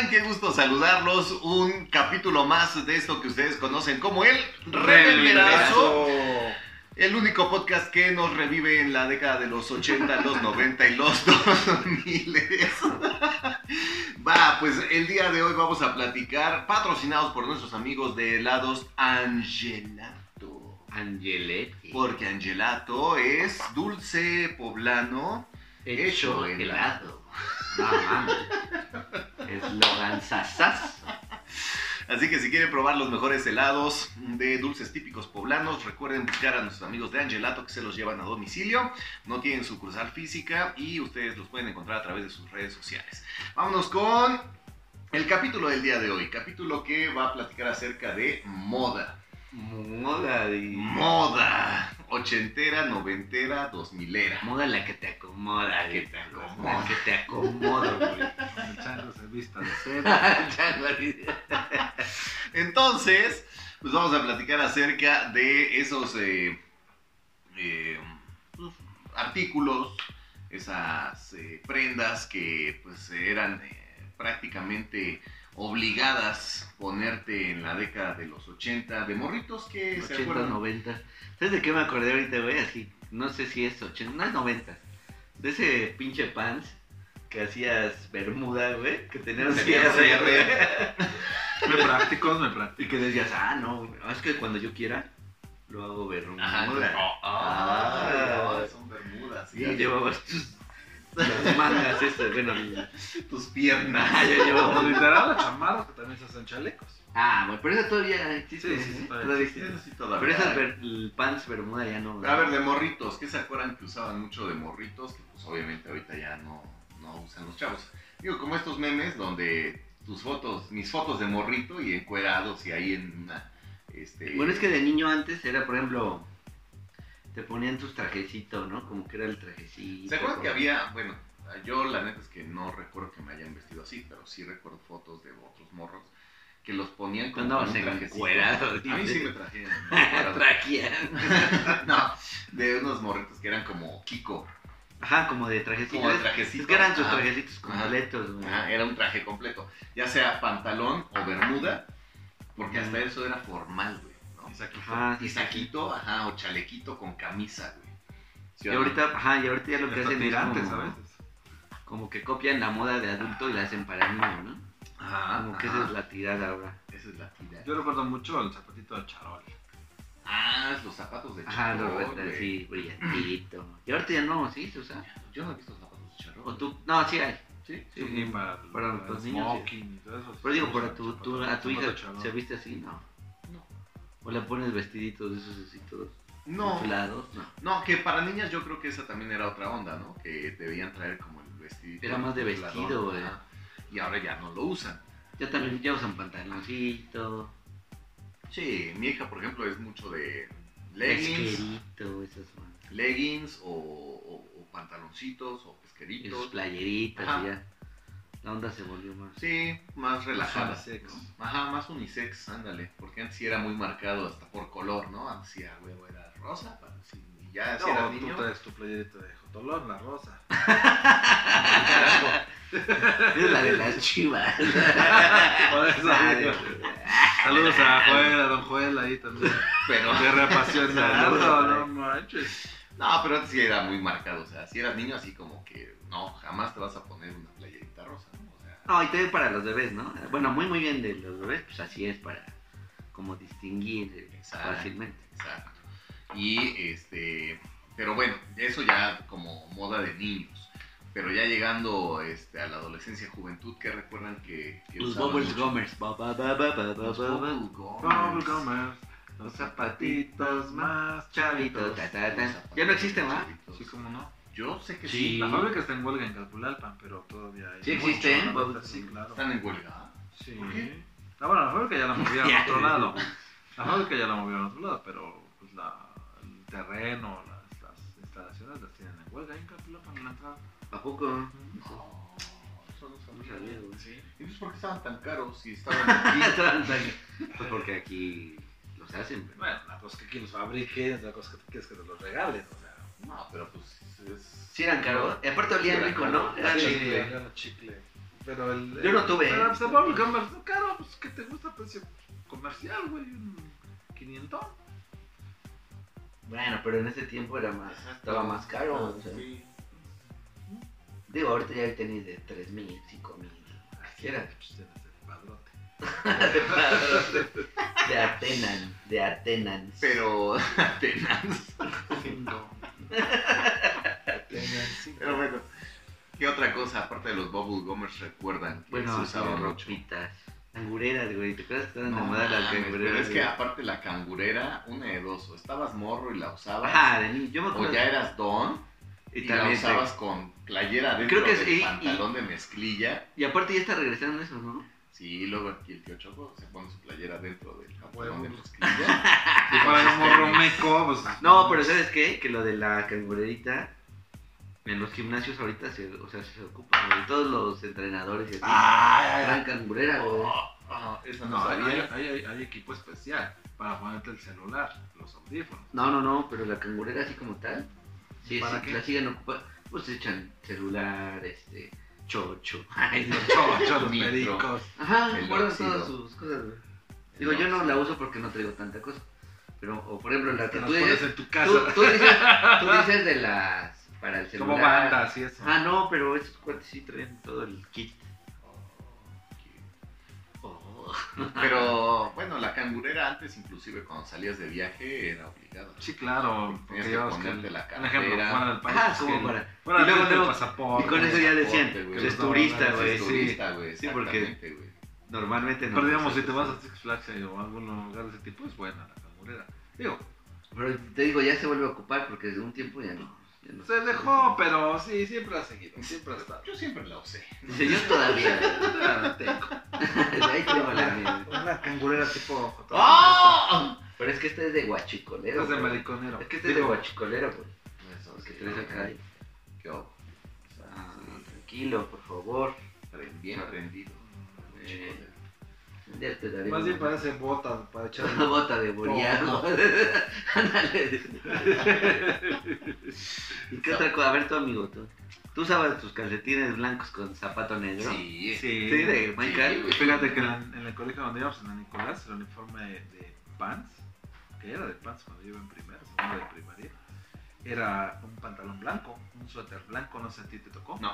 están? Qué gusto saludarlos. Un capítulo más de esto que ustedes conocen como el Reverberazo. El único podcast que nos revive en la década de los 80, los 90 y los 2000. Va, pues el día de hoy vamos a platicar, patrocinados por nuestros amigos de helados Angelato. Angeletti. Porque Angelato es dulce poblano hecho helado. No. Eslogan sasas. Así que si quieren probar los mejores helados de dulces típicos poblanos, recuerden buscar a nuestros amigos de Angelato que se los llevan a domicilio. No tienen sucursal física y ustedes los pueden encontrar a través de sus redes sociales. Vámonos con el capítulo del día de hoy. Capítulo que va a platicar acerca de moda. Moda de... Moda. Ochentera, noventera, dos milera. Moda la que te acomoda. Que te acomoda. La que te acomoda, güey. Chango se vista de Entonces, pues vamos a platicar acerca de esos eh, eh, pues, artículos, esas eh, prendas que pues eran prácticamente obligadas ponerte en la década de los 80 de morritos que se 80, acuerdan 90. ¿Sabes de qué me acordé ahorita, güey? Así, no sé si es 80, no es 90. De ese pinche pants que hacías bermuda, güey, que tenías ahí güey. Me prácticos, me Y prácticos. que decías, ah, no, güey, es que cuando yo quiera, lo hago bermuda. Ajá, entonces, oh, ah, no, son bermudas. Y sí, llevabas tus las mangas estas, bueno, tus piernas. ah, yo Como literal, las chamarras que también se hacen chalecos. Ah, bueno, pero esa todavía existe. Sí, sí, sí, ¿eh? todavía Todavía existe. existe. Eso sí todavía Pero hay. ver- el pants bermuda ya no. A ver, de morritos, ¿qué se acuerdan que usaban mucho de morritos? Que pues obviamente ahorita ya no, no usan los chavos. Digo, como estos memes donde tus fotos, mis fotos de morrito y encuerados y ahí en una... Este, Bueno, es que de niño antes era, por ejemplo, te ponían tus trajecitos, ¿no? Como que era el trajecito. ¿Se acuerdan que había, bueno, yo la neta es que no recuerdo que me hayan vestido así, pero sí recuerdo fotos de otros morros que los ponían con Andabas un encuerado. A mí sí me trajeron. Trajían. no, de unos morritos que eran como Kiko. Ajá, como de trajecito. Como de trajecito. Es que eran sus Ajá. trajecitos boletos, güey. Ajá, era un traje completo. Ya sea pantalón o bermuda, porque hasta eso era formal, güey. ¿No? Y saquito. Ajá, Y saquito, ajá, o chalequito con camisa, güey. ¿Sí Y ahorita, ajá, y ahorita ya lo que hacen es como, a veces. como que copian la moda de adulto y la hacen para niño, ¿no? Ajá, Como que ajá. esa es la tirada ahora. Esa es la tira. Yo recuerdo mucho el zapatito de charol. Ah, los zapatos de Ajá, los charol, güey. sí, brillantito. Y ahorita ya no, sí, se usa. Yo no he visto zapatos de charol. O tú, no, sí hay. ¿Sí? Sí, Sí, para, para los niños, smoking y todo eso. Pero digo, para tu, tu- a tu hija de charol. se viste así. No. O le pones vestiditos de esos así todos No, inflados, no. no, que para niñas yo creo que esa también era otra onda, ¿no? Que debían traer como el vestido. Era más de vestido, güey. Y ahora ya no lo usan. Ya también ya usan pantaloncito, Sí, mi hija, por ejemplo, es mucho de leggings, pesquerito, esas son. leggings o, o- o pantaloncitos o Esos pesqueritos. playeritas Ajá. y ya. La onda se volvió más. Sí, más relajada. unisex. ¿no? Ajá, más unisex, ándale. Porque antes sí era muy marcado hasta por color, ¿no? Antes sí, a huevo, era rosa. para- sí, y ya si eras No, niño. tú traes tu playerita de Jotolón, la rosa. Es la de las chivas. Por eso digo. de- Saludos a Joel, a Don Joel ahí también. Pero, Guerra apasionado, Saludos, no manches. no, pero antes sí era muy marcado. O sea, si eras niño, así como que no, jamás te vas a poner una No, y también para los bebés, ¿no? Bueno, muy muy bien de los bebés, pues así es para como distinguir eh, Exacto. fácilmente. Exacto. Y este, pero bueno, eso ya como moda de niños. Pero ya llegando este, a la adolescencia juventud, ¿qué recuerdan que, que Los bubbles gummers. Ba, Los ba, ba. bubble gummers. Bubblegumers, los zapatitos más Chavito, chavitos. ta, ta, Los ta. Ya no existen, chavitos. Sí, como no. Yo sé que Sí. sí. La fábrica está en huelga en Calpulalpan, pero todavía hay. Sí existen, la Sí, claro. Están en huelga. Sí. ¿Por qué? Ah, bueno, la fábrica ya la movieron a otro lado. La fábrica ya la movieron a otro lado, pero pues la, el terreno, las, las instalaciones las tienen en huelga en Calpulalpan en la entrada. ¿A poco? No, eso no sabía. güey. Sí. ¿Y pues por qué estaban tan caros si estaban aquí? Pues porque aquí los hacen. pero- Bueno, una cosa que aquí los fabriquen, otra cosa que quieres que te los regalen, o sea. No, pero pues es... Sí eran caros. Y aparte olían rico, ¿no? los- chicle. Era chicle. Pero el. Yo no tuve, Pero ¿eh? pues, el Bubble caro, pues que te gusta precio comercial, güey. Un 500. Bueno, pero en ese tiempo era más, estaba más caro. O sea. sí. Digo, ahorita ya tenéis de 3 mil, 5 mil. Quisiera. Pues tienes el padrote. De Atenan, de Atenan. Pero Atenas. Cinco. Pero bueno, ¿qué otra cosa aparte de los bubble gummers recuerdan que Bueno, se así usaba de mucho? ropitas. Cangureras, güey. ¿Te acuerdas que estaban de moda las cangureras? pero es que aparte la cangurera, una de dos, o estabas morro y la usabas, Ajá, de niño. Yo me o acuerdo. ya eras don y, y la usabas con playera dentro Creo que del sí, y- pantalón de mezclilla. Y aparte ya está regresando eso, ¿no? Sí, luego aquí el tío Choco se pone su playera dentro del pantalón de mezclilla. Si fuera un morro meco, pues. No, pero ¿sabes qué? Que lo de la cangurerita en los gimnasios ahorita se, o sea, se ocupa, güey. Todos los entrenadores y así. ¡Ay! Traen cangurera, güey. Oh, oh, eso no, No, hay, sabía. hay, hay- hay equipo especial para ponerte el celular, los audífonos. No, no, no, pero la cangurera así como tal. Sí, ¿Para sí, qué? la siguen ocupando. Pues echan celular, este, chocho. Ay. Los chochos, los pericos. Ajá, óxido. todas sus cosas, güey. Digo, yo no la uso porque no traigo tanta cosa. Pero, o por ejemplo, la que tú dices, en tu tú, casa. tú dices, tú dices de las, para el celular. Como bandas y eso. Ah, no, pero esos cuates sí traen todo el kit. Pero bueno, la cangurera antes, inclusive cuando salías de viaje, era obligada. Sí, claro. Tenías que ponerte que- la Un ejemplo, cartera. fuera del país. Pues, como para. Fuera y luego, del pasaporte. y con eso ya decían eres Los turista, güey. Es turista, güey. Sí, porque-. Normalmente no. Pero digamos, si pues, te vas a Six Flags o a algún lugar de ese tipo, es buena la cangurera. Digo, Pero te digo, ya se vuelve a ocupar porque desde un tiempo ya no. Se dejó, pero sí, siempre ha seguido, siempre ha estado. Yo siempre la usé. Dice, yo todavía. Ah, tengo. Ahí tengo la mía. Una cangurera tipo. ¡Oh! Pero es que este es de guachicolero. Es de güey. mariconero. Es que este es de guachicolero, pues. Eso sí, traes acá. ¿Qué? Ah, tranquilo, por favor. Bien aprendido. Eh, Ya te daré Más bien parece bota para echar. Una bota de. Ándale. ¿Y qué otra cosa? A ver, tu amigo, tú. ¿Tú usabas tus calcetines blancos con zapato negro? Sí, Sí, Sí, de Michael. Fíjate que en, el- en el colegio donde íbamos, en la Nicolás, el uniforme de pants, que era de pants cuando yo iba en primero, segundo de primaria, era un pantalón blanco, un suéter blanco, no sé, ¿a ti te tocó? No.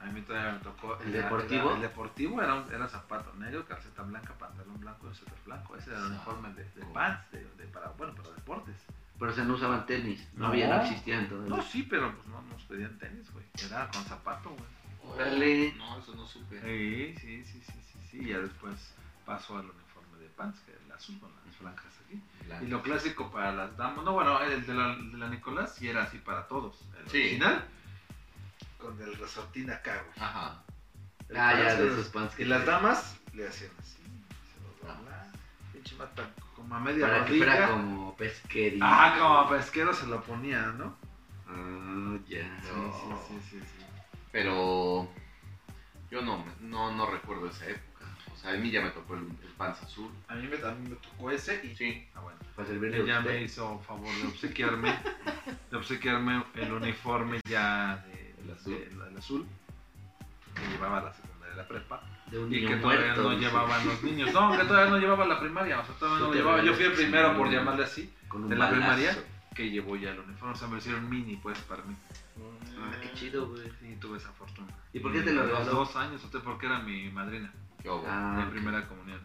A mí todavía me tocó. ¿El era- deportivo? era- el deportivo era, un- era zapato negro, calceta blanca, pantalón blanco y suéter blanco. Ese era el uniforme de, de pants, de, de para, bueno, para deportes. Pero o sea, no usaban tenis. No, No. había, no existían todavía. No, sí, pero pues no nos pedían tenis, güey. Era con zapato, güey. Órale. No, eso no supe. Sí, sí, sí, sí, sí, sí. Y ya después pasó al uniforme de pants, que era el azul con las franjas aquí. Blanco. Y lo clásico para las damas, no, bueno, el de la, el de la Nicolás sí era así para todos. El Sí. original, con el resortín acá, güey. Ajá. El Ah, ya, de esos pants que Y las damas le hacían así, se los doblaban. Pinche mata como a media Para que fuera rodilla. como pesquería. Ah, como pesquero se lo ponía, ¿no? Ah, ya. Sí, No. sí, sí, sí, sí. Pero yo no, no, no recuerdo esa época. O sea, a mí ya me tocó el, el pants azul. A mí me, a mí me tocó ese y... Sí. Ah, bueno. Para servirle Ella me hizo favor de obsequiarme, de obsequiarme el uniforme ya de, El azul. el azul que llevaba la secundaria de la prepa De un y niño que todavía muerto, no llevaban los niños. No, que todavía no llevaba la primaria, o sea, todavía no llevaba. Yo fui el primero sí. por llamarle así, Con un de la balazo. primaria. que llevó ya el uniforme, o sea, me hicieron mini pues para mí. Ah, qué chido, güey. Y tuve esa fortuna. ¿Y por qué te lo A los regaló? dos años, usted porque era mi madrina ¿Qué hubo? Ah, de ok. primera comunión.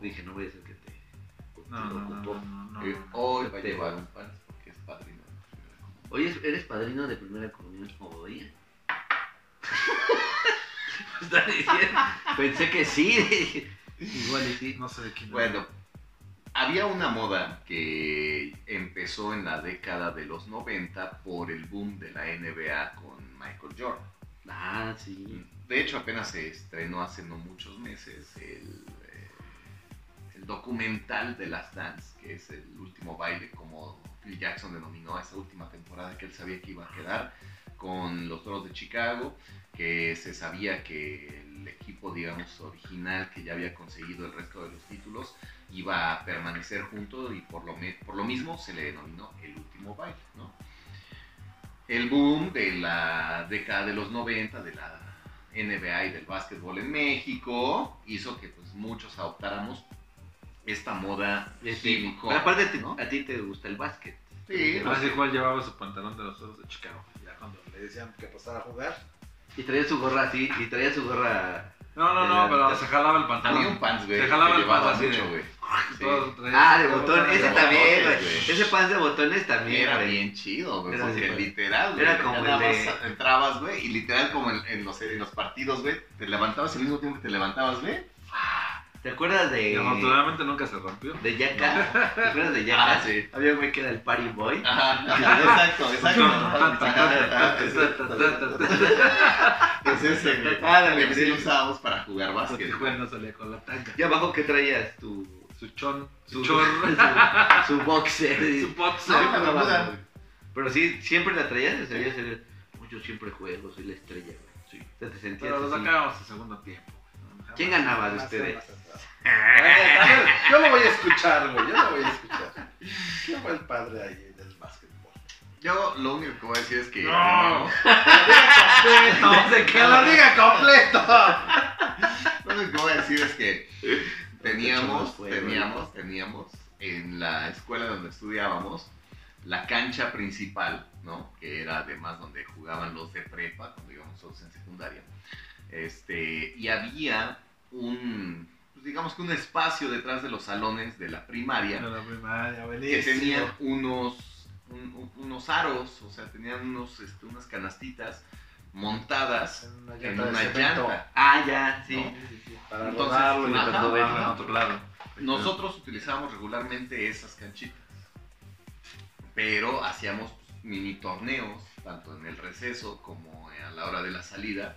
Dije, no voy a ser que te, No, te no, no, ocupó. no, no, no. Hoy va a Te- llevar un porque es padrino. Oye, ¿eres padrino de primera comunión? Está diciendo. Pensé que sí. Igual y sí. No sé de quién. Bueno, había una moda que empezó en la década de los 90 por el boom de la NBA con Michael Jordan. Ah, sí. De hecho, apenas se estrenó hace no muchos meses el, eh, el documental de las Dance, que es el último baile, como Phil Jackson denominó a esa última temporada que él sabía que iba a quedar con los Toros de Chicago, que se sabía que el equipo, digamos, original que ya había conseguido el resto de los títulos iba a permanecer junto y por lo, por lo mismo se le denominó el último baile. El boom de la década de los 90, de la NBA y del básquetbol en México hizo que pues muchos adoptáramos esta moda hop, pero aparte, te- ¿no? a ti te gusta el básquet. Sí, Más igual llevaba su pantalón de los osos de Chicago. Ya cuando le decían que pasara a jugar. Y traía su gorra así, y traía su gorra. No, no, no, pero se jalaba el pantalón. Había un pants, güey, Se jalaba el pants así mucho, de- güey. Sí. Ah, de botón, ese también, güey. Ese pan de botones también, Era güey. bien chido, güey, Era porque así, literal, güey, Era como el de- entrabas, güey, y literal como en, en los, en los partidos, güey, te levantabas al mismo tiempo que te levantabas, güey. ¿Te acuerdas Y de. afortunadamente nunca se rompió. de Yaka? ¿Te acuerdas de Yaka? Ah, sí. Había un güey que era el party boy. Ajá, exacto, exacto. Es ese, güey. Ándale, Que sí lo usábamos para jugar básquet. el güey no salía con la tanga. ¿Y abajo qué traías? Tu. Su chon, Su, su chor, su, su boxer. su boxer. La. Pero sí, siempre la traías. o sea, ya se- Yo siempre juego, soy la estrella, güey. Sí. O sea, te sentías Pero los así. acabamos en segundo tiempo. ¿Quién ganaba de ustedes? Yo lo voy a escuchar, güey. Yo lo voy a escuchar. ¿Quién fue el padre ahí del básquetbol? Yo lo único que voy a decir es que No. se ¡Que lo diga completo! lo único que voy a decir es que teníamos, teníamos, teníamos en la escuela donde estudiábamos la cancha principal, ¿no? Que era además donde jugaban los de prepa, cuando íbamos nosotros en secundaria. Este, y había un, pues digamos que un espacio detrás de los salones de la primaria En la primaria, que tenían unos, un- un- unos aros, o sea, tenían unos, este, unas canastitas montadas En una en llanta una llanta. Ah, ya, sí. No. sí, sí, sí. Para Entonces, rodarlo y ajá, en otro lado. Nosotros utilizábamos regularmente esas canchitas, pero hacíamos pues, mini torneos, tanto en el receso como a la hora de la salida,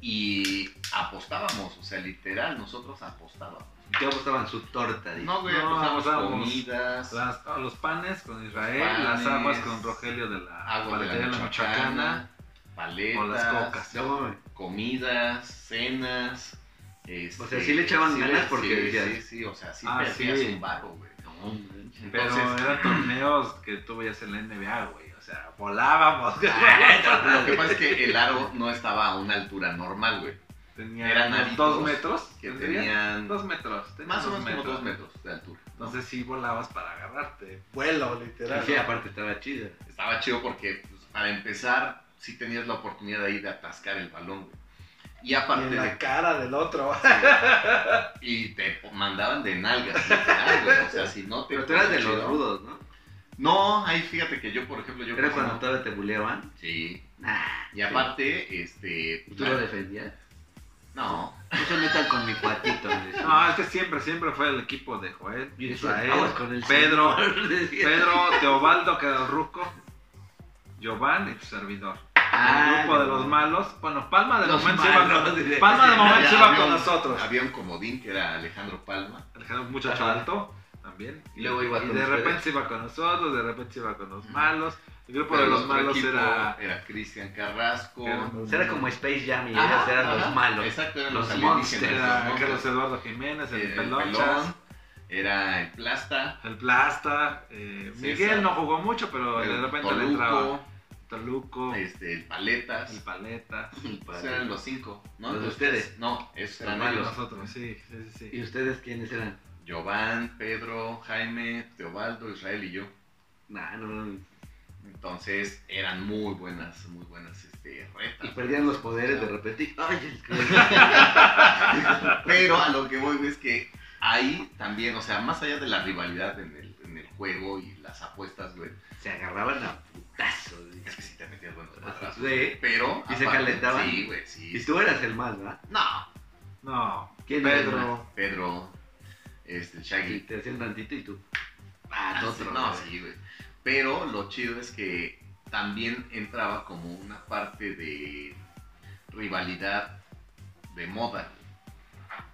y apostábamos, o sea, literal, nosotros apostábamos. ¿Qué apostaban su torta? dice. No, güey, No, apostábamos comidas, Las- ah, los panes con Israel, Panes, las aguas con Rogelio de la agua de la Michoacana, paletas, o las cocas. No, comidas, cenas. este, O sea, sí le echaban sí ganas porque sí, sí, sí, o sea, sí Ah, perdías sí. un barro, güey. No. Pero eran torneos que tú veías en la NBA, güey. O sea, volábamos. Lo que pasa es que el aro no estaba a una altura normal, güey. Tenían Eran dos metros. Que tenían Dos metros. tenían más o menos como dos metros de altura. Entonces sí volabas para agarrarte. Vuelo, literal. Sí, aparte estaba chido. Estaba chido porque, pues, para empezar, sí tenías la oportunidad ahí de atascar el balón, güey. Y Y aparte en de la cara del otro. Y te mandaban de nalgas, literal, güey. O sea, si no te. Pero tú eras de los rudos, ¿no? No, ahí fíjate que yo, por ejemplo, yo. Era cuando no. todavía te buleaban. Sí. Nah. Y aparte, este. ¿Y tú lo defendías? No. No se metan con mi cuatito. No, este siempre, siempre fue el equipo de Joel, Israel, "Aguas con el Pedro, señor", decía. Pedro, Teobaldo, que era el Giovanni y tu servidor. Ah, el grupo de no. los malos. Bueno, Palma de Los momento iba malos, con, dice. Palma de momento iba con nosotros. Había un comodín que era Alejandro Palma. El muchacho alto también. Y luego iba y con de repente se iba con nosotros, de repente se iba con los malos. El grupo Pero de los malos era. Era Cristian Carrasco. Era- O sea, era como Space Jam y ellos eran los malos. Exacto, eran Los los, monsters. Era los Carlos. Eduardo Jiménez, el, El Pelonchas, pelón. Era el Plasta. el Plasta. eh. Miguel no jugó mucho, pero de repente le entraba. Toluco. Toluco, Este, el Paletas. el Paleta. Esos eran los cinco, ¿no? ¿Los de ustedes? No, esos Los eran malos. Nosotros, sí, sí, sí. ¿Y ustedes quiénes eran? Giovanni, Pedro, Jaime, Teobaldo, Israel y yo. Nah, no, no. Entonces eran muy buenas, muy buenas este, retas. Y perdían los poderes de repente. Ay, Pero a lo que voy es que ahí también, o sea, más allá de la rivalidad en el, en el juego y las apuestas, güey, se agarraban a putazos. es que sí te metías buenos. Sí. Pero. ¿Y se calentaban? Sí, güey, sí. Y tú eras el mal, ¿verdad? No, No, ¿Quién era el Pedro. Pedro, este, Y Shaggy. te hacían tantito y tú. Ah, Ah, sí, no, sí, güey. Pero lo chido es que también entraba como una parte de rivalidad de moda.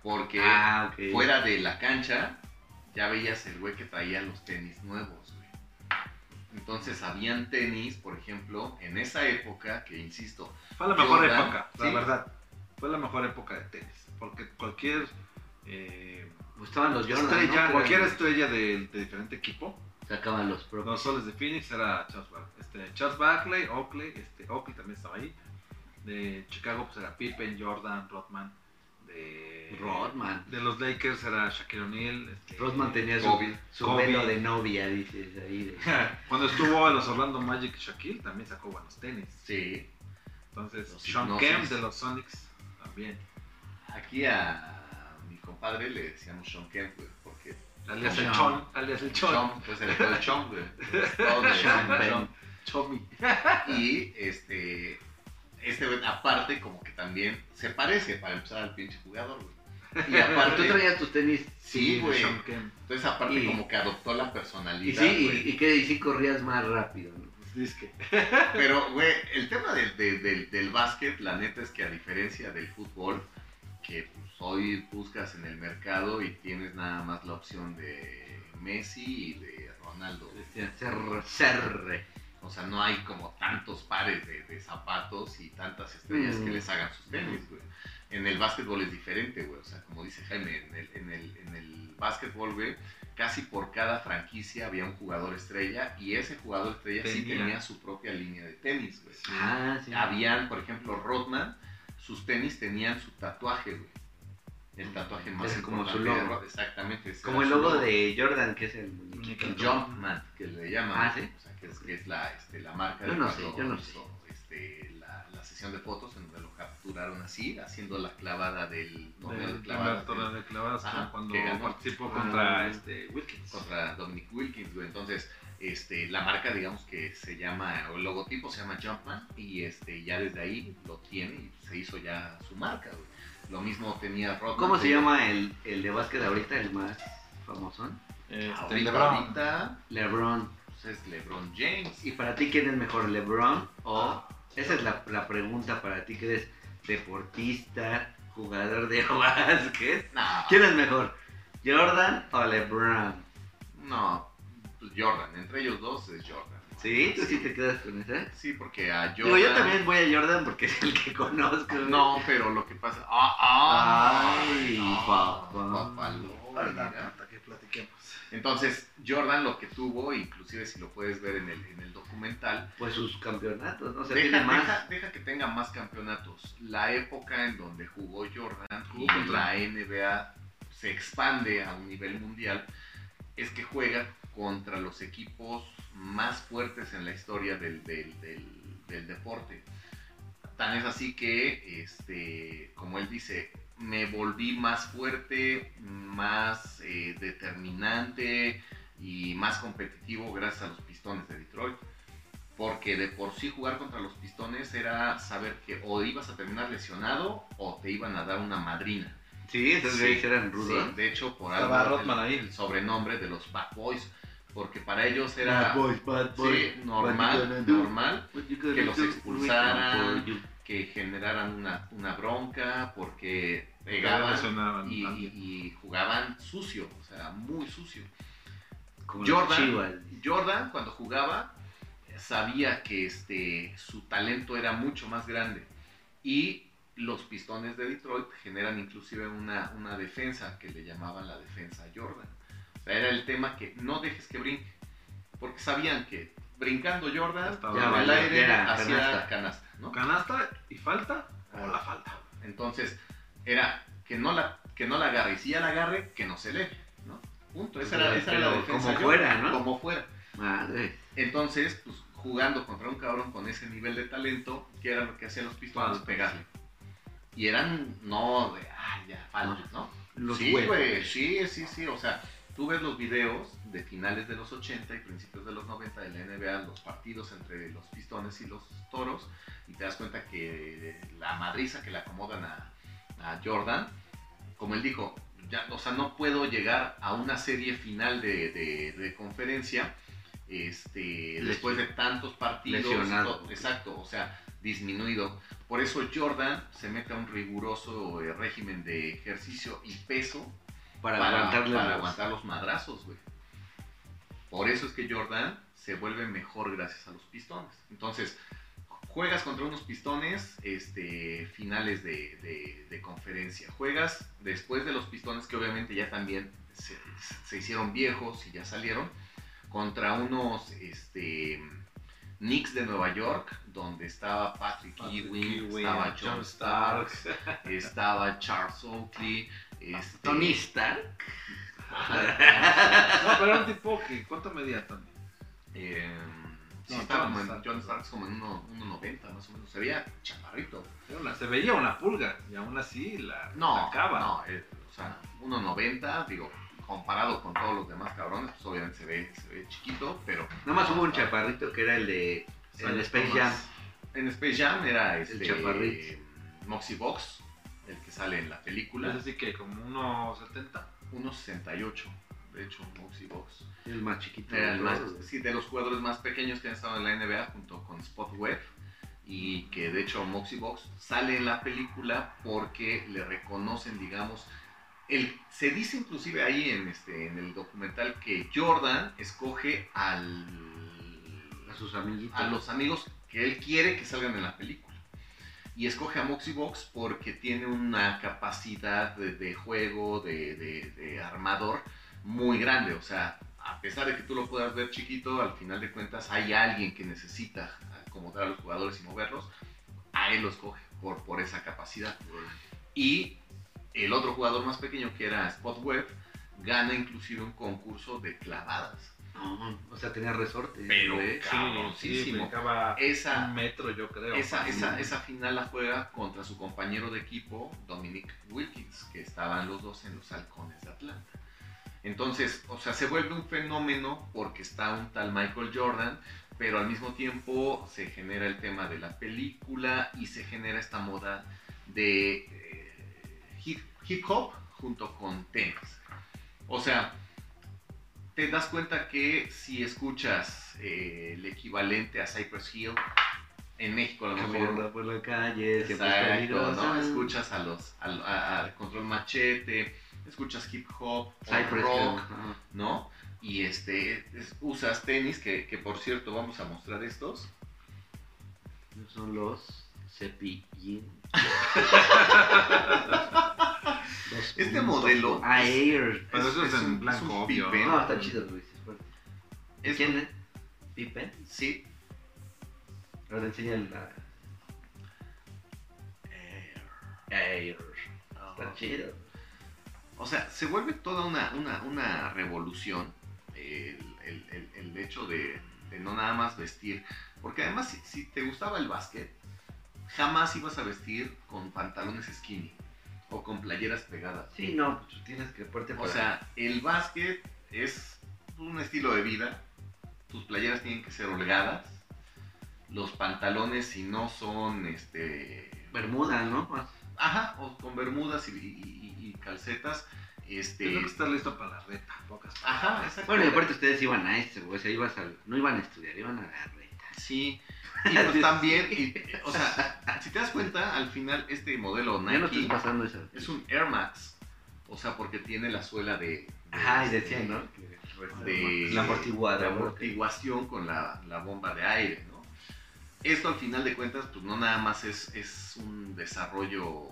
Porque Ah, fuera de la cancha ya veías el güey que traía los tenis nuevos, güey. Entonces habían tenis, por ejemplo, en esa época, que insisto, Fue la mejor Jordan, época, la verdad. Fue la mejor época de tenis. Porque cualquier eh, Gustaban los Jordan, estrella, ¿no? cualquier estrella de, de diferente equipo, Sacaban los propios. los soles de Phoenix era Charles Barkley. Este, Charles Barkley, Oakley, este, Oakley también estaba ahí. De Chicago pues era Pippen, Jordan, Rodman. De, Rodman. De los Lakers era Shaquille O'Neal. este, Rodman tenía su, Kobe. su velo de novia, dices ahí. de- Cuando estuvo en los Orlando Magic Shaquille también sacó buenos tenis. Sí. Entonces, Los Sean. Kemp de los Sonics también. Aquí a compadre le decíamos Sean Kemp, güey, porque Alias el. Chon, alias el Chon. Chom, pues se le quedó Chom, güey. Chom. Chomi. Y este, este güey, aparte, como que también se parece para empezar al pinche jugador, güey. Y Pero tú aparte, traías tus tenis. sí, güey. Entonces, aparte, Y- como que adoptó la Y personalidad. sí, güey. y, y que y sí corrías más rápido. ¿no? Pues disque. Pero, güey, el tema del, del, del, del básquet, la neta es que a diferencia del fútbol, que pues, hoy buscas en el mercado y tienes nada más la opción de Messi y de Ronaldo. Cerre. O sea, no hay como tantos pares de, de zapatos y tantas estrellas Mm. que les hagan sus tenis, güey. En el básquetbol es diferente, güey. O sea, como dice Jaime, en el, en el, en el básquetbol, güey, casi por cada franquicia había un jugador estrella y ese jugador estrella sí Tenía. tenía su propia línea de tenis, güey. Ah, sí. Habían, por ejemplo, Rodman, sus tenis tenían su tatuaje, güey. El tatuaje más Es como su de logo. Exactamente. Como el logo de Jordan, que es el el Jumpman, que le llaman. Ah, ¿sí? O sea, que es, que es la, este, la marca Yo de no cuando sé, yo no hizo, este, la, la sesión de fotos en donde lo capturaron así, haciendo la clavada del torneo de Del clavadas torneo de clavadas Ajá, cuando participó Ah. contra este Wilkins. contra Dominic Wilkins, güey. Entonces, este, la marca, digamos que se llama, o el logotipo se llama Jumpman, y este, ya desde ahí lo tiene y se hizo ya su marca, güey. Lo mismo tenía Rodman. ¿Cómo se llama el, el de básquet ahorita, el más famoso? Este, LeBron. ahorita, LeBron. pues, es LeBron James. ¿Y para ti quién es mejor, LeBron o... Esa es la, la pregunta para ti, que eres deportista, jugador de básquet. No, ¿Quién es mejor, Jordan o LeBron? no, pues Jordan, entre ellos dos es Jordan. ¿Sí? ¿Tú sí te quedas con esa? Sí, porque a Jordan... Digo, yo también voy a Jordan porque es el que conozco. No, pero lo que pasa... ¡Ah! ah Ay, no, papá. ahorita que platiquemos. Entonces, Jordan lo que tuvo, inclusive si lo puedes ver en el, en el documental, Pues sus campeonatos, ¿no? O sea, deja, tiene más. deja- deja que tenga más campeonatos. La época en donde jugó Jordan Jugó y la NBA se expande a un nivel mundial, es que juega contra los equipos más fuertes en la historia del, del- deporte. Tan es así que, este, como él dice, me volví más fuerte, más eh, determinante y más competitivo gracias a los Pistones de Detroit. Porque de por sí jugar contra los Pistones era saber que o ibas a terminar lesionado o te iban a dar una madrina. Sí, esos Sí, eran rudos. Sí, de hecho, por Estaba algo Rodman el, ahí. el sobrenombre de los Bad Boys. Porque para ellos era Bad boys, bad boys. sí, normal, normal que los expulsaran, que generaran una, una bronca, porque pegaban y, también. y- y jugaban sucio, o sea, muy sucio. Como Jordan. Jordan, cuando jugaba, sabía que este, su talento era mucho más grande. Y los pistones de Detroit generan inclusive una, una defensa que le llamaban la defensa Jordan. O sea, era el tema que no dejes que brinque. Porque sabían que brincando Jordan, el valió, aire ya era hacía canasta. canasta. ¿no? ¿Canasta y falta o la falta? Entonces, era que no la, que no la agarre. Y si ya la agarre, que no se eleve. ¿no? Punto. Esa era, esa era la defensa. como Jordan, fuera, ¿no? Como fuera. Madre. Entonces, pues jugando contra un cabrón con ese nivel de talento, ¿qué era lo que hacían los pistones? Pegarle. Y eran, no, de, ah, ya, ¿no? Los sí, güey, sí, sí, sí, o sea, tú ves los videos de finales de los 80 y principios de los 90 de la NBA, los partidos entre los pistones y los toros, y te das cuenta que la madriza que le acomodan a, a Jordan, como él dijo, ya, o sea, no puedo llegar a una serie final de, de- de conferencia este, Les- después de tantos partidos. y Lesionado. todo. Exacto, o sea, disminuido. Por eso Jordan se mete a un riguroso eh, régimen de ejercicio y peso Para, para, para los- aguantar los madrazos, güey. Por eso es que Jordan se vuelve mejor gracias a los pistones. Entonces, juegas contra unos pistones este, finales de, de- de conferencia. Juegas después de los pistones que obviamente ya también se, se hicieron viejos y ya salieron. Contra unos este, Knicks de Nueva York, donde estaba Patrick, Patrick Ewing, Ewing, estaba John Starks, estaba Charles Oakley, este, Tony Stark. No, pero era un tipo que. ¿Cuánto medía Tony? eh, sí, No, estaba John como en. John Starks como en 1.90 más o menos, se veía chaparrito. Una- se veía una pulga y aún así la No, la acaba. no, eh, o sea, 1.90, digo, comparado con todos los demás cabrones, pues obviamente se ve, se ve chiquito, pero... Nada más hubo un chaparrito que era el de el Space. Jam. En Space Jam era este, chaparrito. Moxie Box, el que sale en la Es película, así que como 1.70. 1.68, de hecho, Moxie Box. El más chiquito. Era el más, sí, de los jugadores más pequeños que han estado en la NBA junto con Spot Webb y que de hecho Moxie Box sale en la película porque le reconocen, digamos, el, se dice inclusive ahí en, este, en el documental que Jordan escoge al, A sus amiguitos. a los amigos que él quiere que salgan en la película. Y escoge a Moxie Box porque tiene una capacidad de, de juego, de, de- de armador muy grande. O sea, a pesar de que tú lo puedas ver chiquito, al final de cuentas hay alguien que necesita acomodar a los jugadores y moverlos. A él lo escoge por, por esa capacidad. Y el otro jugador más pequeño, que era Spot Webb, gana inclusive un concurso de clavadas. No, o sea, tenía resorte. Pero, güey. Cabroncísimo. brincaba Esa, un metro, yo creo. Esa, esa, esa final la juega contra su compañero de equipo, Dominic Wilkins, que estaban los dos en los halcones de Atlanta. Entonces, o sea, se vuelve un fenómeno porque está un tal Michael Jordan, pero al mismo tiempo se genera el tema de la película y se genera esta moda de eh, hip, hop junto con tenis. O sea, te das cuenta que si escuchas eh, el equivalente a Cypress Hill, en México a lo mejor por la calle, Exacto. ¿no? Escuchas a los al, a- al control machete, escuchas hip hop, Cypress rock, Hill. ¿no? Y este es- usas tenis que, que por cierto vamos a mostrar estos. Son los Cepillín. Este modelo Air. Pero eso es en un- blanco, un obvio, Pippen. No, está chido, Luis. es ¿Quién es? ¿Pippen? Sí. Ahora enseña la Air. Está chido. O sea, se vuelve toda una, una, una revolución el, el- el- el hecho de, de no nada más vestir. Porque además, si, si te gustaba el básquet, jamás ibas a vestir con pantalones skinny o con playeras pegadas. Sí, no, tú tienes que ponerte O sea, el básquet es un estilo de vida. Tus playeras tienen que ser holgadas. Los pantalones, si no son este. Bermuda, ¿no? Más. Ajá, o con bermudas y, y- y- y calcetas. Este. Tienes que estar listo para la reta, pocas Ajá, exacto. Bueno, y aparte ustedes iban a esto, güey. O sea, ibas al... no iban a estudiar, iban a la reta. Sí. Y pues también, y- o sea, si te das cuenta, al final este modelo no Nike estás pasando eso. es un Air Max. O sea, porque tiene la suela de. de Ajá, y este, decían, ¿no? de La amortiguada, de amortiguación con la, la bomba de aire, ¿no? Esto al final de cuentas, pues no nada más es, es un desarrollo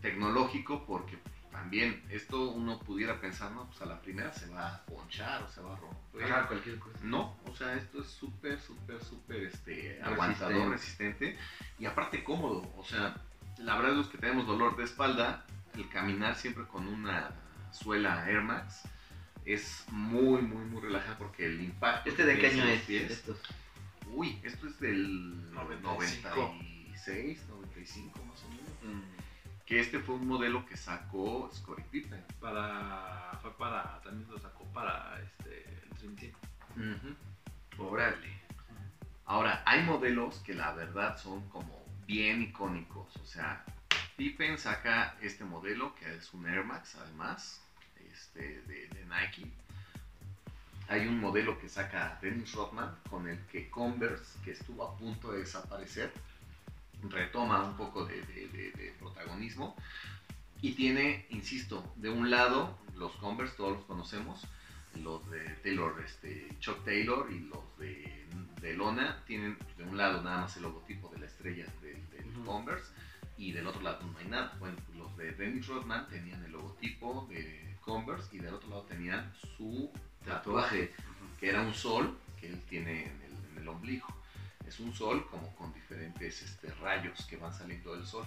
tecnológico, porque también esto uno pudiera pensar, no, pues a la primera se va a ponchar o se va a romper. Ajá, cualquier cosa. No, o sea, esto es súper, súper, súper este, aguantador, resistente y aparte cómodo. O sea, la verdad los que tenemos dolor de espalda, el caminar siempre con una suela Air Max es muy, muy, muy relajante porque el impacto. ¿Este de qué año es? pies- Estos. Uy, esto es del 95. 96, 95 más o menos. Que este fue un modelo que sacó Scottie Pippen. Para, fue para, también lo sacó para este, el Dream Team. Órale. Ahora, hay modelos que la verdad son como bien icónicos. O sea, Pippen saca este modelo que es un Air Max además, este, de, de Nike. Hay un modelo que saca Dennis Rodman con el que Converse, que estuvo a punto de desaparecer, retoma un poco de, de- de- de protagonismo. Y tiene, insisto, de un lado los Converse, todos los conocemos, los de Taylor, este, Chuck Taylor y los de, de Lona tienen de un lado nada más el logotipo de la estrella del. Converse y del otro lado no hay nada. Bueno, los de Dennis Rodman tenían el logotipo de Converse y del otro lado tenían su tatuaje, que era un sol que él tiene en el, en el ombligo. Es un sol como con diferentes este, rayos que van saliendo del sol.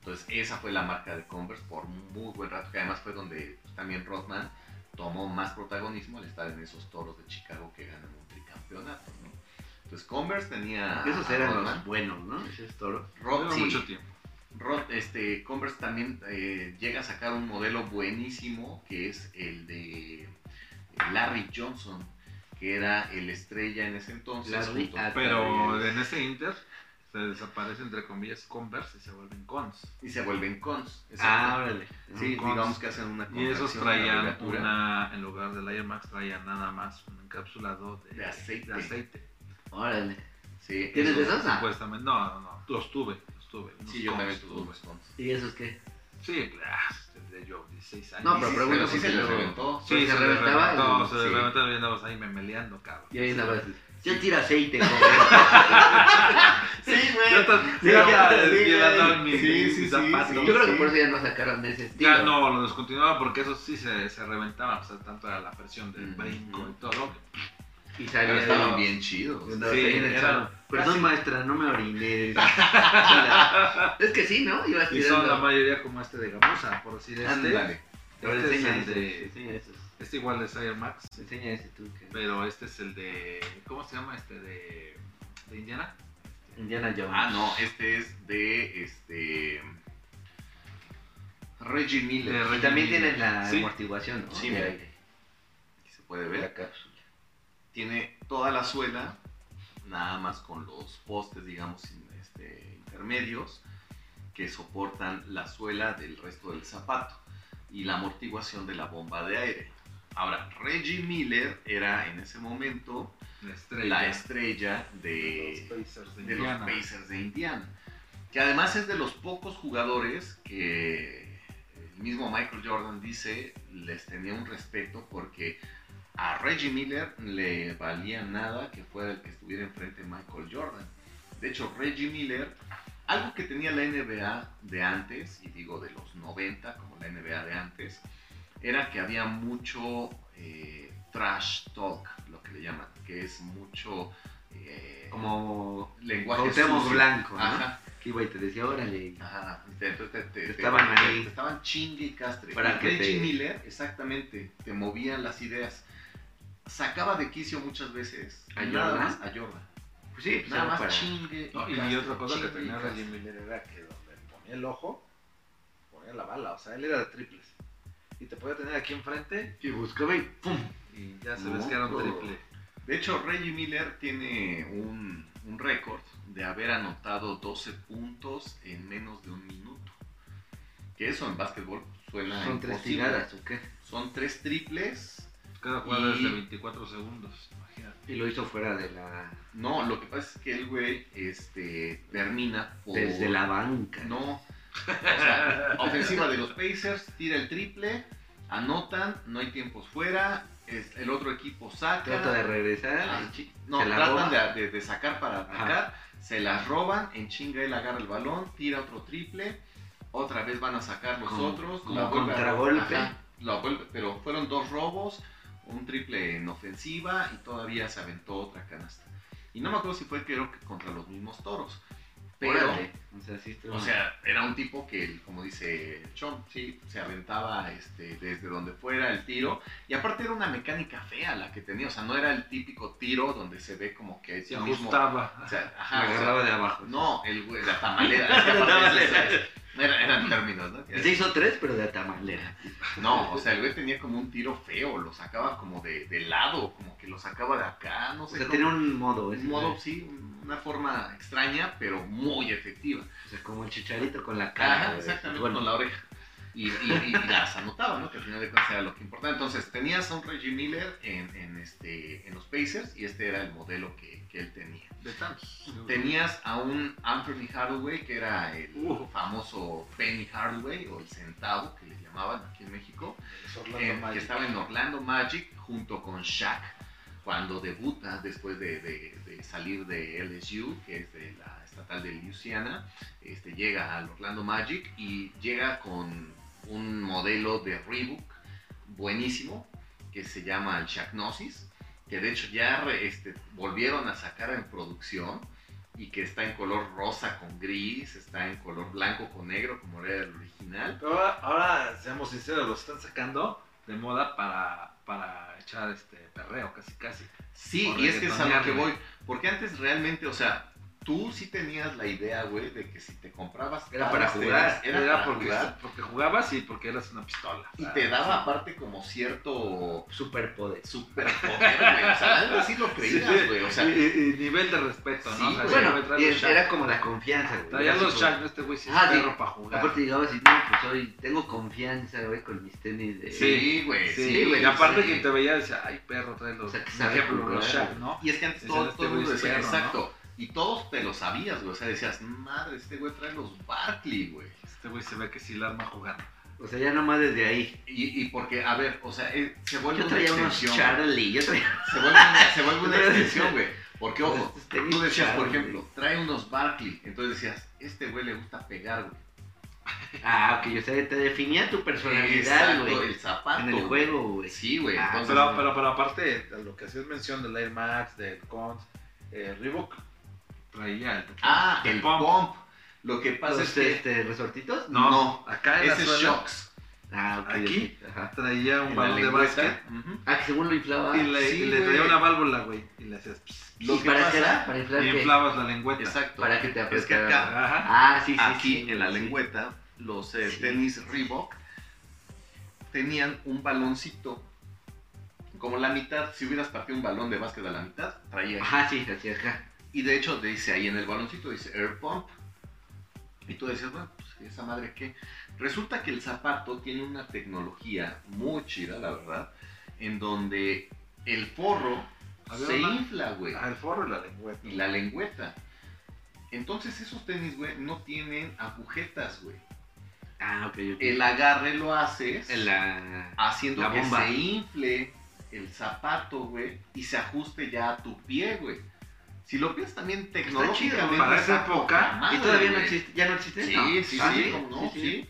Entonces esa fue la marca de Converse por muy buen rato, que además fue donde pues, también Rodman tomó más protagonismo al estar en esos toros de Chicago que ganan un tricampeonato. ¿no? Entonces Converse tenía... Esos eran Rodman. los buenos, ¿no? Esos toros. Rod- sí, mucho tiempo. Rod- este, Converse también eh, llega a sacar un modelo buenísimo que es el de Larry Johnson, que era el estrella en ese entonces. Junto- At- Pero en ese Inter se desaparece entre comillas Converse y se vuelven Cons. y se vuelven cons. Ah, órale. Sí, Cons. digamos que hacen una Y esos traían una, en lugar del Air Max, traían nada más un encapsulado de, De aceite. de aceite. Órale. Sí, ¿Tienes de esos? Ah. Supuestamente, no, no, no, los tuve, los tuve. Sí, yo Cons también tuve cons. ¿Y esos qué? Sí, ah, yo 16 años. No, pero sí, pregunto sí se porque les luego- reventó. Sí, se, se reventaba el- se reventó y andabas ahí memeleando, cabrón. Y ahí andabas. Sí. Yo tiro aceite. Sí, Ya estás Sí, ya ya, sí, sí, sí, Yo creo que por eso ya no sacaron de ese estilo. Ya no, lo descontinuaba porque eso sí se, se reventaba, o sea, tanto era la presión del brinco y todo. Y Pero salía estaban de- bien chidos. Sí, era-. Perdón, maestra, no me oriné. es que sí, ¿no? Ibas Y son la mayoría como este de Gamusa, por decir este. Ándale. Este es enseña el esos, de- enseña esos. Este igual es Air Max, Enseña ese tú. que- pero este es el de. ¿Cómo se llama este? De, de Indiana. Este, Indiana Jones. Ah, no, este es de este Reggie Miller. Reggie también Miller. tienen la Sí. amortiguación, ¿no? Sí, De mira. se puede ver. La cápsula. Tiene toda la suela, nada más con los postes, digamos, este, intermedios que soportan la suela del resto del zapato y la amortiguación de la bomba de aire. Ahora, Reggie Miller era en ese momento La estrella. la estrella de los Pacers de los Pacers de Indiana. Que además es de los pocos jugadores que el mismo Michael Jordan dice les tenía un respeto porque a Reggie Miller le valía nada que fuera el que estuviera enfrente de Michael Jordan. De hecho, Reggie Miller, algo que tenía la NBA de antes, y digo de los 90 como la NBA de antes, era que había mucho eh, trash talk, lo que le llaman, que es mucho eh, Como lenguaje sucio. Blanco, ¿no? Ajá, que iba y te decía, órale. ajá. Entonces te, te- te- Estaban ahí. te estaban chingue y castre. Para Y que Reggie Miller, exactamente, te movían las ideas. Sacaba de quicio muchas veces. ¿A nada Jordan? más a Jordan. Pues sí, pues Nada más para- chingue. No, y otra cosa que chingue tenía. Reggie Miller era que donde ponía el ojo, ponía la bala. O sea, él era de triples. Y te podía tener aquí enfrente Y buscaba y ¡pum! y ya se No, que era un no. triple. De hecho, Reggie Miller tiene un, un récord de haber anotado 12 puntos en menos de un minuto. Que eso en básquetbol suena Son tres imposible. tiradas, ¿o qué? Son tres triples. Cada jugada es Y- de 24 segundos, imagínate. Y lo hizo fuera de la... No, lo que pasa es que el güey este, termina por... Desde la banca. No. O sea, ofensiva de los Pacers, tira el triple, anotan, no hay tiempos fuera, es- el otro equipo saca. Trata de regresar. Ah, No, se la tratan de, de- de sacar para atacar, se las roban, en chinga él agarra el balón, tira otro triple, otra vez van a sacar los Como- otros, como la contragolpe. ajá, la vuelve- pero fueron dos robos, un triple en ofensiva y todavía se aventó otra canasta. Y no me acuerdo si fue creo que contra los mismos toros. Pero, Órale. O sea, sí estuvo- o sea, era un tipo que, como dice Chon, sí, se aventaba este, desde donde fuera el tiro. Y aparte era una mecánica fea la que tenía. O sea, no era el típico tiro donde se ve como que Se mismo. O sea, me ajá, o sea, agarraba de abajo. no, el güey, la tamalera. tamalera. era- eran términos, ¿no? Se hizo tres, pero de atamalera. No, o sea, el güey tenía como un tiro feo, lo sacaba como de, de lado, como que lo sacaba de acá, no O sé. sea, cómo. tenía un modo. ese, un modo, güey. sí, una forma extraña, pero muy efectiva. O sea, como el chicharito con la cara. Ajá, exactamente, Bueno, con la oreja. Y, y- y las anotaba, ¿no? Que al final de cuentas era lo que importaba. Entonces, tenías a un Reggie Miller en, en este, en los Pacers y este era el modelo que, que él tenía. De. Tenías a un Anthony Hardaway, que era el Uh. famoso Penny Hardaway, o el centavo, que le llamaban aquí en México, Es Orlando en- que estaba en Orlando Magic junto con Shaq cuando debuta después de, de- de salir de LSU, que es de la estatal de Louisiana, este, llega al Orlando Magic y llega con un modelo de Reebok buenísimo que se llama el Shaqnosis, que de hecho ya este, volvieron a sacar en producción y que está en color rosa con gris, está en color blanco con negro como era el original. Pero ahora, ahora, seamos sinceros, lo están sacando de moda para, para echar este perreo, casi casi. Sí, y es que es a lo que voy. Porque antes realmente, o sea, tú sí tenías la idea, güey, de que si te comprabas. Era para este, jugar, Era, Era, para porque, jugar. porque jugabas y porque eras una pistola. Y te daba aparte como cierto Superpoder. superpoder, güey. O sea, algo así lo Sí, creías, güey. O sea, y, y- y nivel de respeto, Sí, ¿no? O sea, sí, Bueno, y era como la confianza, güey. Traía los Shaq, este güey sí es Ah, sí. perro para jugar. Aparte llegabas y no, pues hoy tengo confianza, güey, con mis tenis de... sí, güey. Sí, Sí, güey. Y aparte sí. que te veía decía, ay, perro, trae los. O sea, que ejemplo, los. Shaq, ¿no? Y es que antes todo, este todo el mundo es decía, exacto. Y todos te lo sabías, güey. O sea, decías, madre, este güey trae los Barkley, güey. Este güey se ve que sí la arma jugando. O sea, ya nomás desde ahí. Y, y porque, a ver, o sea, eh, se vuelve Yo una traía unos extensión. Charlie, yo traía... Se vuelve una, se vuelve una extensión, güey. Porque, ojo, tú decías, por ejemplo, trae unos Barkley. Entonces decías, este güey le gusta pegar, güey. Ah, ok, o sea, te definía tu personalidad, güey. el zapato. En el juego, güey. Sí, güey. Ah, Pero, pero, pero aparte lo que hacías mención del Air Max, del Cons, eh, Reebok traía el ah, el el pump. pump. Lo que pasa ¿Los es que... este, resortitos? No, No, acá en la ese es suela Shocks. Ah, ok. Aquí. traía un la balón de básquet Ujú. Ah, que según lo inflaba. y le, sí, y le güey. traía una válvula, güey. Y le hacías. pss, ¿Y Lo que para qué pasa- era? Para inflar y qué? inflabas la lengüeta. Exacto. Para que te Es que apretara. acá, Ajá. Ah, sí, sí, aquí sí, en la sí. lengüeta, los eh, Sí. tenis Reebok tenían un baloncito. Como la mitad, si hubieras partido un balón de básquet a la mitad, traía. Ajá, sí, así acá. Y de hecho dice ahí en el baloncito, dice Air Pump. Y tú decías, bueno, pues esa madre qué. Resulta que el zapato tiene una tecnología muy chida, la verdad, en donde el forro se una- infla, güey. Ah, el forro y la lengüeta. Y la lengüeta. Entonces esos tenis, güey, no tienen agujetas, güey. Ah, ok, ok. El agarre lo haces la... haciendo la que bomba. se infle el zapato, güey, y se ajuste ya a tu pie, güey. Si lo piensas también tecnológicamente. Para esa época, madre, ¿Y todavía no existe? ¿Ya no existe? Sí, No. sí, sí. Sí, Sí, sí.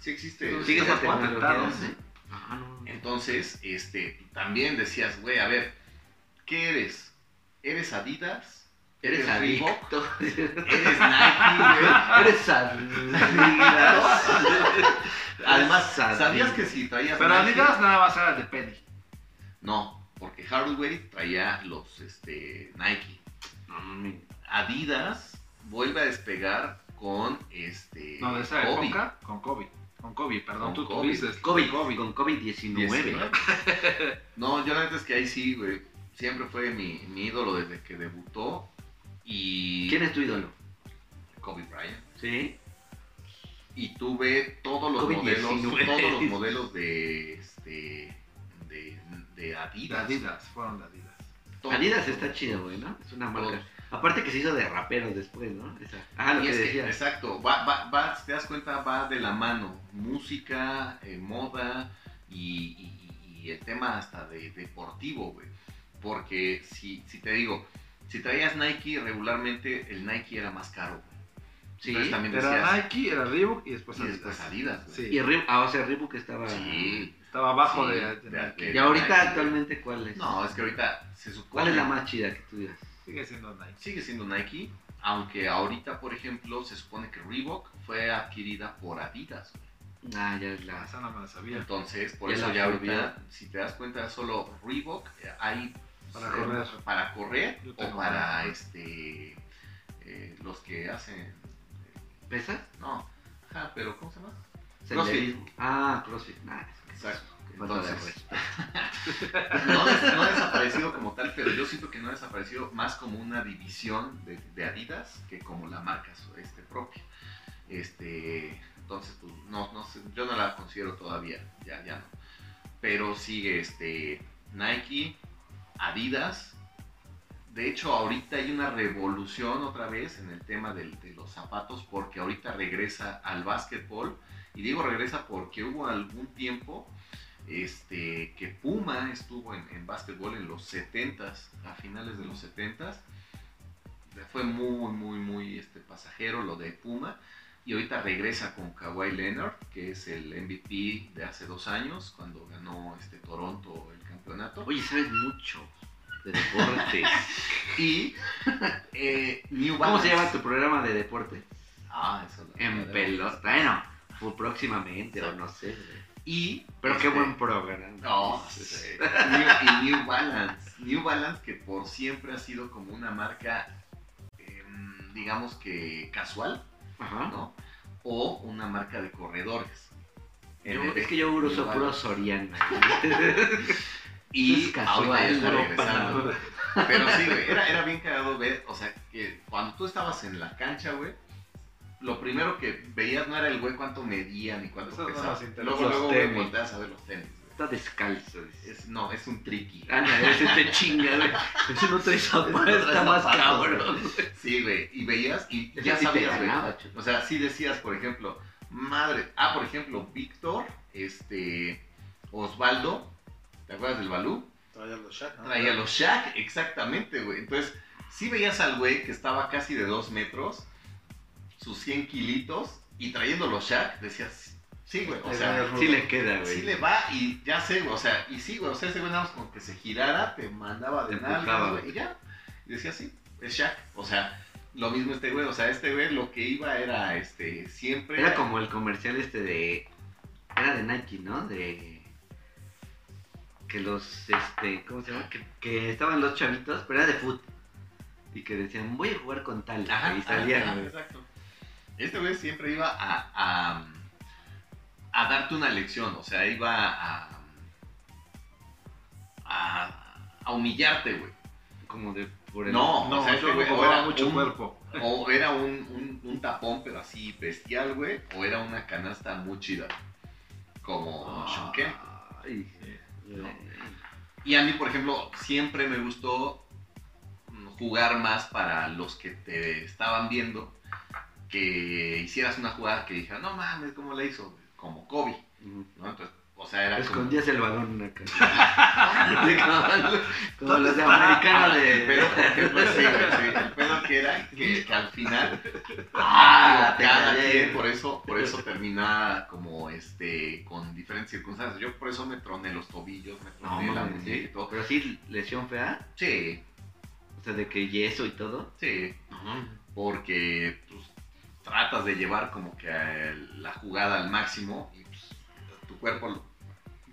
sí, existe. Sigue esa patentado. ¿sí? ¿sí? Ah. Entonces, este, también decías, güey, a ver, ¿qué eres? ¿Eres Adidas? Eres adicto. ¿Eres Nike, güey? Eres Adidas. Además. ¿sabías que si traías Pero Nike- Adidas nada más era de Penny. No, porque Hardware traía los este, Nike. Mami. Adidas vuelve a despegar con este No, de esa Kobe. época, con Kobe. Con Kobe, perdón, Con tú Kobe. tuviste. COVID, Kobe. con COVID-19. 19. No, yo la neta es que ahí sí, güey. Siempre fue mi, mi ídolo desde que debutó. Y. ¿Quién es tu ídolo? Kobe Bryant. Sí. Y tuve todos los COVID-19. modelos, todos los modelos de este de, de De Adidas. Adidas, fueron de Adidas. Adidas todos. está chido, güey, ¿no? Es una marca. Aparte que se hizo de raperos después, ¿no? Esa. Ah, lo Y que es que, decía. exacto, va, va, va, si te das cuenta, va de la mano. Música, eh, moda y, y- y el tema hasta de deportivo, güey. Porque si, si te digo, si traías Nike regularmente, el Nike era más caro, güey. Sí. Entonces también Era decías, Nike, era Reebok y después y Adidas. después Adidas, güey. Sí. Y Reebok, ah, o sea, Reebok estaba... Sí. Estaba abajo Sí, de, de- de de- Nike. Y ahorita Nike. actualmente, ¿cuál es? No, es que ahorita se supone... ¿Cuál es la más chida que tú digas? Sigue siendo Nike. Sigue siendo Nike, aunque ahorita, por ejemplo, se supone que Reebok fue adquirida por Adidas. Ah, ya es La esa no me la sabía. Entonces, por Ya eso ya ahorita, si te das cuenta, solo Reebok eh, hay Para eh, correr. para correr o para este eh, los que hacen ¿Pesas? no, ajá, pero ¿cómo se llama? Senderismo. Ah, CrossFit. Nah, Exacto. Entonces, no, no ha desaparecido como tal, pero yo siento que no ha desaparecido más como una división de, de Adidas que como la marca este, propia. Este, entonces, pues, no, no sé, yo no la considero todavía, ya, ya no. Pero sigue este, Nike, Adidas. De hecho, ahorita hay una revolución otra vez en el tema del- de los zapatos porque ahorita regresa al básquetbol. Y digo regresa porque hubo algún tiempo este, que Puma estuvo en, en básquetbol en los 70s, a finales de los 70s. Fue muy, muy, muy este, pasajero lo de Puma. Y ahorita regresa con Kawhi Leonard, que es el MVP de hace dos años, cuando ganó este, Toronto el campeonato. Oye, sabes mucho De deportes. Y eh, New ¿Cómo se llama tu programa de deportes? Ah, eso no. En pelota. Bueno, fue próximamente o no sé. Y. Pero qué este, buen programa. No, sí. New- y New Balance. New Balance que por siempre ha sido como una marca, em, digamos que casual, Ajá. ¿no? O una marca de corredores. Yo- es que yo uso New puro. Soriana. Y es ropa, regresando. Pero sí, güey, era, era bien cagado ver, o sea, que cuando tú estabas en la cancha, güey, lo primero que veías no era el güey cuánto medía ni cuánto Eso no pesaba. luego, Los luego, tenis. volteas a ver los tenis, güey. Está descalzo. Es, no, es un tricky. Anda, ese te chinga, güey. Ese no trae zapatos, no está más cabrón. Sí, güey, y veías y ya sí sabías, güey. chulo. O sea, sí decías, por ejemplo, madre, ah, por ejemplo, Víctor, este, Osvaldo, ¿te acuerdas del Balú? Traía los Shaq, ¿no? Traía los Shaq, exactamente, güey. Entonces, sí veías al güey que estaba casi de dos metros, sus 100 kilitos, y trayendo los Shaq, decías, sí, güey, o sea, Sí le queda, güey. sí le va y ya sé, güey, o sea, y sí, güey, o sea, ese güey nada más como que se girara, te mandaba de empujaba, güey, y ya. Y decía, sí, es Shaq, o sea, lo mismo este güey, o sea, este güey lo que iba era, este, siempre... Era como el comercial este de. Era de Nike, ¿no? De. Que los. Este. ¿Cómo se llama? Que, que estaban los chavitos, pero era de foot. Y que decían, voy a jugar con tal. Ajá, y salían, ajá, exacto. Este güey siempre iba a, a, a darte una lección, o sea, iba a, a, a humillarte, güey. Como de. Por el, No, No, o sea, este güey o era mucho un- cuerpo. O era un, un, un tapón, pero así bestial, güey, o era una canasta muy chida, como Sean Kemp. Ay, No. Y a mí, por ejemplo, siempre me gustó jugar más para los que te estaban viendo, que hicieras una jugada que dijeran, no mames, ¿cómo la hizo? Como Kobe. ¿no? Entonces, o sea, era como... Escondías el balón acá. como, como los de americano de. Pero, ejemplo, sí, güey, sí, el pedo que era que, que al final Ah, cada quien por eso por eso termina como este con diferentes circunstancias yo por eso me troné los tobillos me No, troné la muñeca y todo Pero sí, lesión fea. sí O sea, de que yeso y todo. sí porque pues, tratas de llevar como que la jugada al máximo y pues, tu cuerpo lo-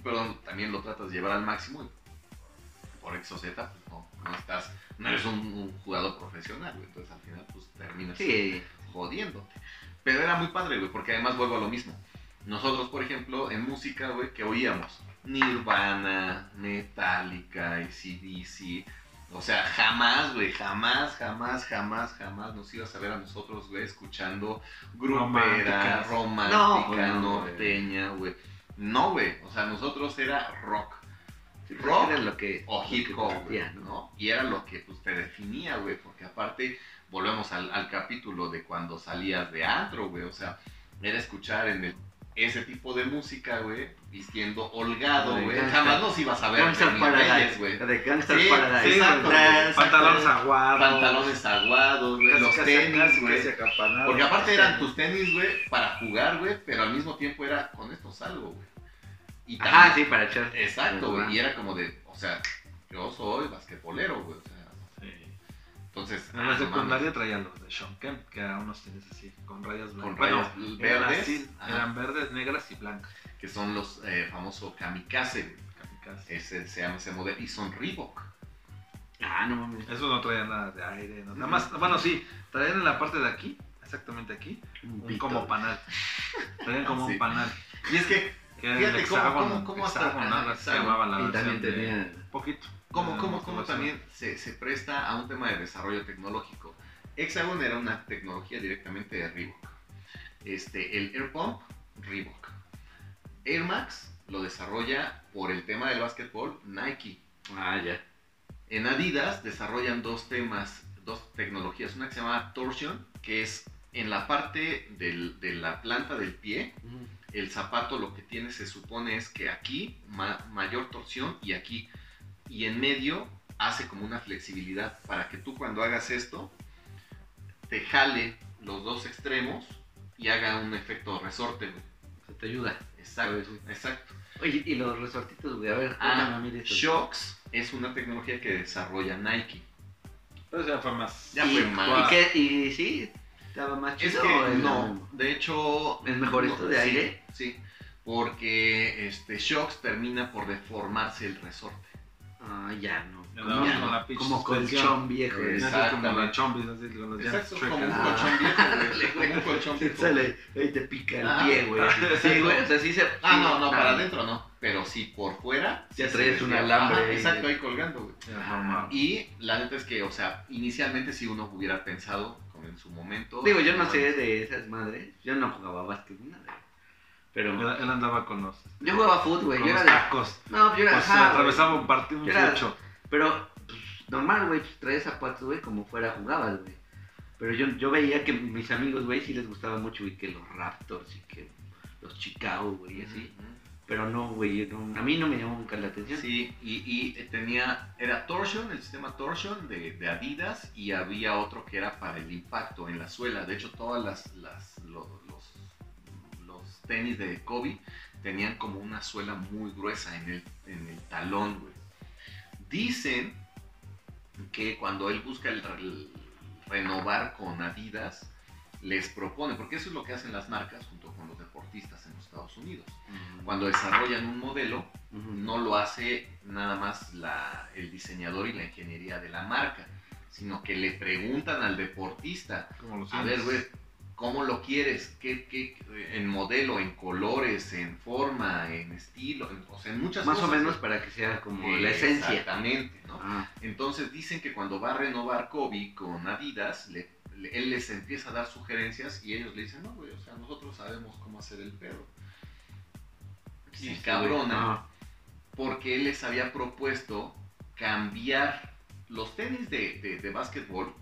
perdón también lo tratas de llevar al máximo y por X o Z pues no, no estás no eres un, un jugador profesional güey, entonces al final pues terminas Sí. jodiéndote. Pero era muy padre, güey, porque además vuelvo a lo mismo. Nosotros, por ejemplo, en música, güey, que oíamos Nirvana, Metallica, ACDC. O sea, jamás, güey, jamás, jamás, jamás, jamás nos ibas a ver a nosotros, güey, escuchando grupera, romántica, No, güey, no, norteña, güey. No, güey, o sea, nosotros era rock Sí, Rock era lo que. o hip hop, güey, ¿no? ¿no? Y era lo que pues, te definía, güey, porque aparte volvemos al, al capítulo de cuando salías de antro, güey, o sea, era escuchar en el- ese tipo de música, güey, vistiendo holgado, güey. Jamás nos ibas a ver Gangster Paradise, güey. De Gangster Sí, Paradise. sí, exacto. Pantalones aguados. Pantalones aguados, güey, los tenis, güey. Porque aparte eran tenis. tus tenis, güey, para jugar, güey, pero al mismo tiempo era con esto salgo, güey. Y Ajá, sí, para echar. Exacto, güey. Y era como de, o sea, yo soy basquetbolero, güey. O sea, Sí. Entonces. En ah, la no secundaria traían los de Sean Kemp, que eran unos tenis así, con rayas Con blancas. rayas eran verdes, así, eran verdes, negras y blancas. que son los eh, famosos kamikaze. Kamikaze. Ese se llama ese modelo. Y son Reebok. Ah, no mames. Esos no traían nada de aire, no. nada más, bueno, sí, traían en la parte de aquí, exactamente aquí, Un como panal. Traían como Sí. un panal. Y es que, Que el Fíjate cómo- hexágono, cómo- cómo hasta- hexágono, se llamaba la Y también versión de- tenía. Poquito. ¿Cómo, Era cómo, una cómo versión. también se, se presta a un tema de desarrollo tecnológico? Hexagon era una tecnología directamente de Reebok. Este, el Air Pump, Reebok. Air Max lo desarrolla por el tema del básquetbol Nike. Ah, ya. En Adidas desarrollan dos temas, dos tecnologías. Una que se llama Torsion, que es en la parte del- de la planta del pie. El zapato lo que tiene se supone es que aquí ma- mayor torsión y aquí. Y en medio hace como una flexibilidad para que tú cuando hagas esto te jale los dos extremos y haga un efecto resorte. güey. Se te ayuda. Exacto, Sí. exacto. Oye, y los resortitos, güey, a ver, Ah, cuéntame a mí de eso. Shocks es una tecnología que desarrolla Nike. Pero ya fue más. Ya y, fue mal. ¿Y qué? ¿Y sí? ¿Estaba más Es chido que o es lo no, de hecho... ¿Es mejor no, esto de sí, aire? Sí, porque este, Shocks termina por deformarse el resorte. Ah, ya no. Como, ya con la colchón viejo. Como la chombis, así Exacto, como un colchón viejo, güey. Como un colchón viejo. sale, ahí te pica el Ah. pie, güey. Sí, güey, o sea, sí se... Ah, no, no, para ah, adentro no. Pero sí por fuera. Ya traes un alambre Ajá, exacto, ahí colgando, güey. Y la neta es que, o sea, inicialmente si uno hubiera pensado, como en su momento. Digo, yo no sé de esas madres. Yo no jugaba básquet nada. Pero Él, él andaba con los, yo jugaba fútbol, güey. con Yo los era de... tacos. No, yo era... Pues ajá, atravesaba un partido, un era-. Pero, pues, normal, güey, pues traes zapatos, güey, como fuera jugabas, güey. Pero yo, yo veía que mis amigos, güey, sí les gustaba mucho, güey, que los Raptors y que los Chicago, güey, y así. Pero no, güey, no- a mí no me llamó nunca la atención. Sí, y, y tenía, era Torsion, el sistema Torsion de, de Adidas, y había otro que era para el impacto en la suela. De hecho, todas las, las lo- los, los tenis de Kobe tenían como una suela muy gruesa en el, en el talón, güey. Dicen que cuando él busca el, el renovar con Adidas, les propone, porque eso es lo que hacen las marcas junto con los deportistas en los Estados Unidos. Cuando desarrollan un modelo, no lo hace nada más la- el diseñador y la ingeniería de la marca, sino que le preguntan al deportista, a ver, güey, ¿cómo lo quieres? ¿Qué, qué, en modelo, en colores, en forma, en estilo? En, o sea, en muchas Más o cosas. menos para que sea como Eh, la esencia. Exactamente, ¿no? Ah, Entonces dicen que cuando va a renovar Kobe con Adidas, le- le- él les empieza a dar sugerencias y ellos le dicen, no, güey, o sea, nosotros sabemos cómo hacer el pedo. sí, sí, cabrona. Ah, porque él les había propuesto cambiar los tenis de, de, de básquetbol,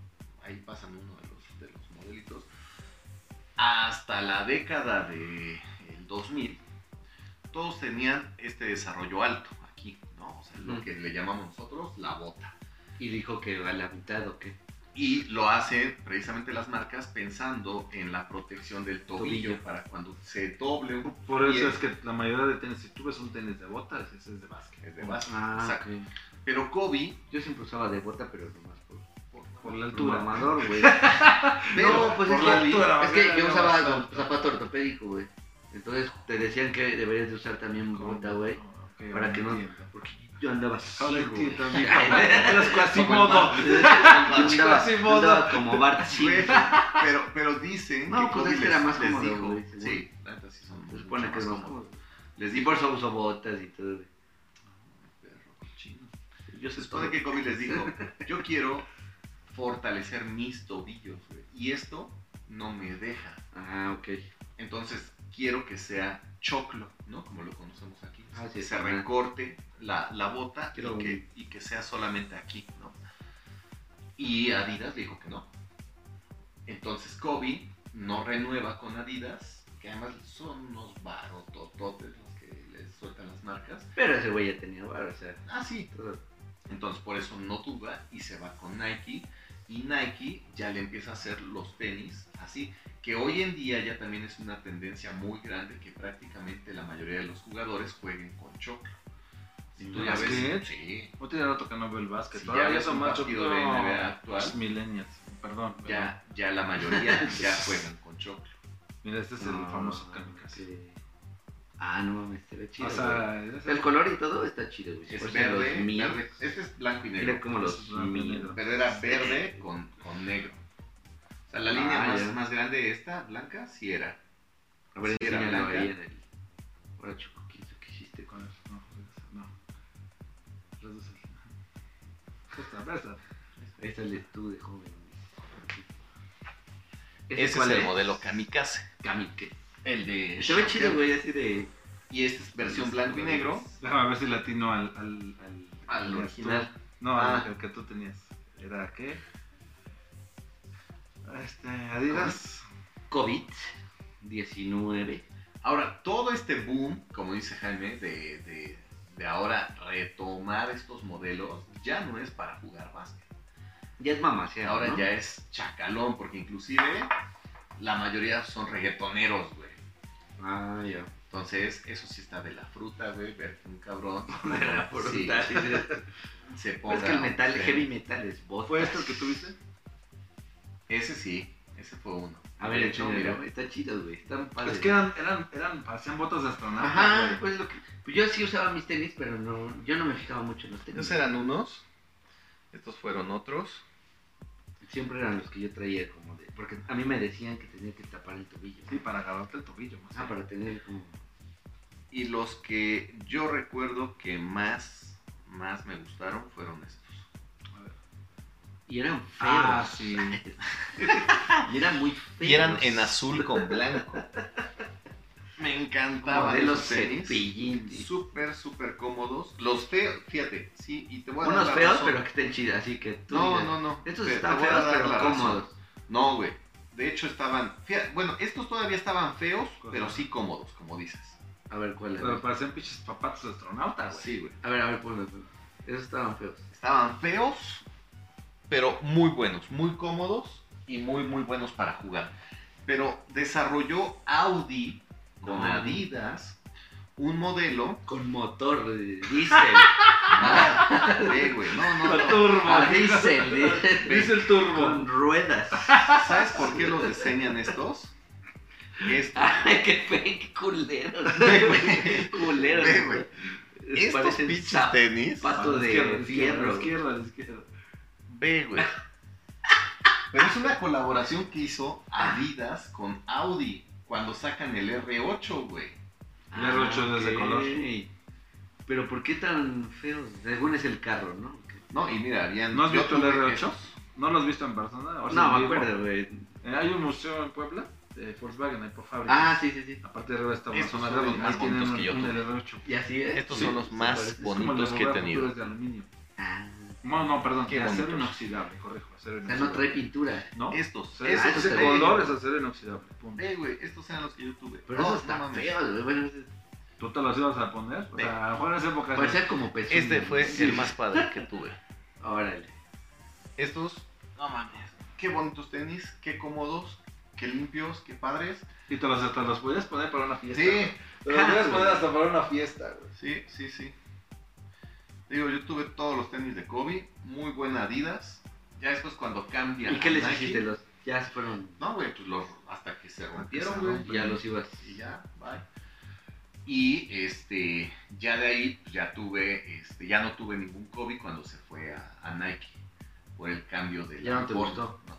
ahí pasan uno de los, de los modelitos, hasta la década del 2000, todos tenían este desarrollo alto aquí, ¿no? O sea, lo Ujú. que le llamamos nosotros la bota. Y dijo que a la mitad o qué. Y lo hacen precisamente las marcas pensando en la protección del tobillo, Tobillo. para cuando se doble un Por eso es que la mayoría de tenis, si tú ves un tenis de botas, ese es de básquet. es de básquet. Ah, Exacto. Pero Kobe, Yo siempre usaba de bota, pero nomás por, por, la altura. mamador, güey. pero no, pues es la que, altura, es que yo usaba zapato ortopédico, güey. Entonces te decían que deberías de usar también bota, güey. Para que no... Porque yo andaba así, güey. Quasimodo. Yo andaba, como Bart Simpson. Pero, pero dicen No, que pues era más cómodo, dijo, güey, sí, Se supone que es más cómodo. Les dijo, por eso uso botas y todo, güey. perro cochino. Yo Se sé supone que Kobe les dijo, yo quiero fortalecer mis tobillos, güey, y esto no me deja. Ah, ok. Entonces quiero que sea choclo, ¿no? Como lo conocemos aquí. Ah, sí, que se recorte la, la bota y que, y que sea solamente aquí, ¿no? Y Adidas dijo que no. Entonces Kobe no renueva con Adidas, que además son unos barotototes los que les sueltan las marcas. Pero ese güey ya tenía bar, o sea, Ah, sí. Entonces por eso no duda y se va con Nike. Y Nike ya le empieza a hacer los tenis así. Que hoy en día ya también es una tendencia muy grande que prácticamente la mayoría de los jugadores jueguen con choclo. Si tú ya ves, sí, No tiene rato que no veo el básquet. Si Todavía ya ves son más partido de no, NBA actual. los millennials, perdón. pero- ya, ya la mayoría ya juegan con choclo. Mira, este es el Ah, famoso kamikaze. ok. Ah, no mames, se ve chido. O sea, el color y todo está chido, güey. Es verde, verde. Este es blanco y negro. como los míos. negro. Pero era verde con, con negro. O sea, la línea Ah, más, ya. más grande esta, blanca, sí era. A ver, Sí, era blanca. ahí en el... Ahora, Choco, ¿qué hiciste? Con eso, no, no. Redúcelo. Presta, presta. Ahí sales tú de joven. Ese es cuál el modelo Kamikaze. Kamike. El de. Se ve chido, güey, así de... Y esta es versión blanco y negro. Déjame ver si latino al. Al, al, Al que original. tú- no, Ah. al, al que tú tenías. ¿Era qué? Este, Adidas. COVID-19. Ahora, todo este boom, como dice Jaime, de, de, de ahora retomar estos modelos, ya no es para jugar básquet. Ya es mamacea, Ahora ¿no? ya es chacalón, porque inclusive la mayoría son reggaetoneros, güey. Ah, ya. Entonces, eso sí está de la fruta, güey. Ver que un cabrón De la fruta, sí, sí, sí. se Es ponga. que el metal, sí. heavy metal es vodka. ¿Fue esto el que tuviste? Ese sí, ese fue uno. A ver, de hecho, mira. mira, está chido, güey. Están padres. Es que eran, eran, eran, parecían botas de astronauta. Ajá, güey. pues lo que. Pues yo sí usaba mis tenis, pero no, yo no me fijaba mucho en los tenis. Esos eran unos. Estos fueron otros. Siempre eran los que yo traía como de. Porque a mí me decían que tenía que tapar el tobillo. Sí, para agarrarte el tobillo. Más Ah, para tener como. Y los que yo recuerdo que más, más me gustaron fueron estos. A ver. Y eran feos. Ah, sí. Y eran muy feos. Y eran en azul con blanco. Me encantaban Modelos esos tenis. cepillín. Súper, súper cómodos. Los feos, fíjate, sí, y te voy a dar Unos feos, razón. pero que estén chidos. Así que tú. No, no, no. Estos te- están feos, pero cómodos. No, güey. De hecho estaban, fíjate, bueno, estos todavía estaban feos, Ajá. pero sí cómodos, como dices. A ver, ¿cuál Pero es? parecían pinches papatos de astronauta, güey. Sí, güey. A ver, a ver, ponlo. ponlo. Esos estaban feos. Estaban feos, pero muy buenos, muy cómodos y muy, muy buenos para jugar. Pero desarrolló Audi con No. Adidas un modelo. Con motor de diésel. No, ve, güey, no, no, no. turbo. Ah, diésel. diésel. Dice el turbo. Con ruedas. ¿Sabes por qué los diseñan estos? Estos, Ay, qué fe, qué güey. culeros. Ve, güey. estos pinches tenis. de A la izquierda, a la fierro. izquierda, a la izquierda. Ve, güey. Pero es una colaboración que hizo Adidas con Audi cuando sacan el R8, güey. El R8 es de ok. color. Pero ¿por qué tan feos? Según es el carro, ¿no? No, y mira, habían. ¿No has visto el tuve R8? estos. ¿No lo has visto en persona? ¿O No, me acuerdo, güey. Eh, hay un museo en Puebla de Volkswagen ahí por fábrica. Ah, sí, sí, sí. Aparte de arriba está Estos zona son de los más bonitos que yo tuve. R8. Y así es. Estos Sí, son los más bonitos que he tenido. De aluminio. Ah, No, no, perdón, Qué de acero bonitos. inoxidable, corrijo, acero o sea, no inoxidable. trae pintura. ¿No? Estos. Ah, ese, eso ese se ve. color es acero inoxidable, punto. Eh, güey, estos eran los que yo tuve. Pero No, mames. feos, güey. Bueno, ese- ¿Tú te los ibas a poner? O sea, a lo mejor en esa época... parecía como pezuña. Este fue Sí. el más padre que tuve. Órale. Estos, no mames. Qué bonitos tenis, qué cómodos, qué limpios, qué padres. Y te los, te los podías poner para una fiesta. Sí, güey. Te los podías poner hasta para una fiesta, güey. sí, sí, sí. Digo, yo tuve todos los tenis de Kobe, muy buena Adidas. Ya después cuando cambian. ¿Y qué les Nike- hiciste? Los, ya se fueron. No, güey, pues los, hasta que se rompieron, güey. Ya los ibas. Y ya, bye. Y este, ya de ahí, pues, ya tuve, este, ya no tuve ningún Kobe cuando se fue a, a Nike por el cambio de Ya no te gustó. No.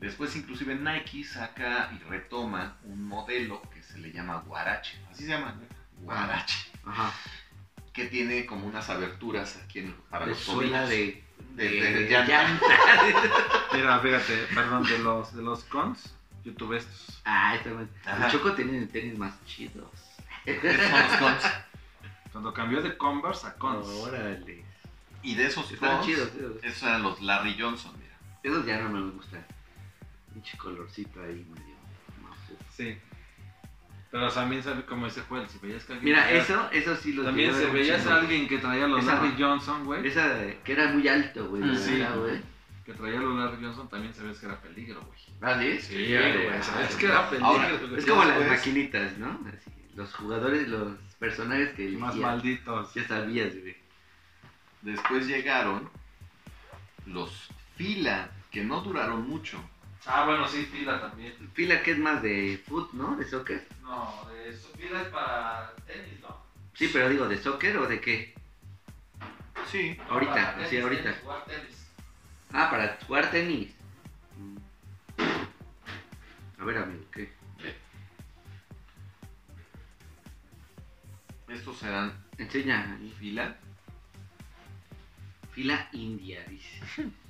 Después, inclusive, Nike saca y retoma un modelo que se le llama Guarache. Así se llama, ¿no? Guarache. Ajá. Que tiene como unas aberturas aquí en- para De los suela tobillos. de. De- de, de llanta. llanta. Mira, fíjate, perdón, de los, de los cons, yo tuve estos. ah, está. Ajá. El Choco tiene tenis más chidos. Estos son los Cons. Cuando cambió de Converse a cons. Órale. Y de esos Están Cons, chidos, esos. esos eran los Larry Johnson, mira. Esos ya no me gustan. Pinche colorcito ahí medio. Sí. Pero también sabe como ese juego, si veías que alguien Mira, traía- eso, eso sí los También un veías a alguien que traía los Esa- Larry Johnson, güey. Esa de- que era muy alto, güey. Sí. Que traía los Larry Johnson también sabías que era peligro, güey. ¿Ah, sí? Sí, güey. güey. Ah, sabes que era peligro. Ahora. Es como las maquinitas, ¿no? Así, los jugadores, los personajes que Más malditos. Ya sabías, güey. Después llegaron los Fila, que no duraron mucho. Ah, bueno, sí, fila también. Fila que es más de foot, ¿no? De soccer. No, de su fila es para tenis, ¿no? Sí, pero digo, ¿de soccer o de qué? Sí. Ahorita, Para sí, tenis, ahorita. tenis, jugar tenis. Ah, para jugar tenis. Mm. A ver, amigo, ¿qué? Estos eran Enseña. Fila. Fila india, dice.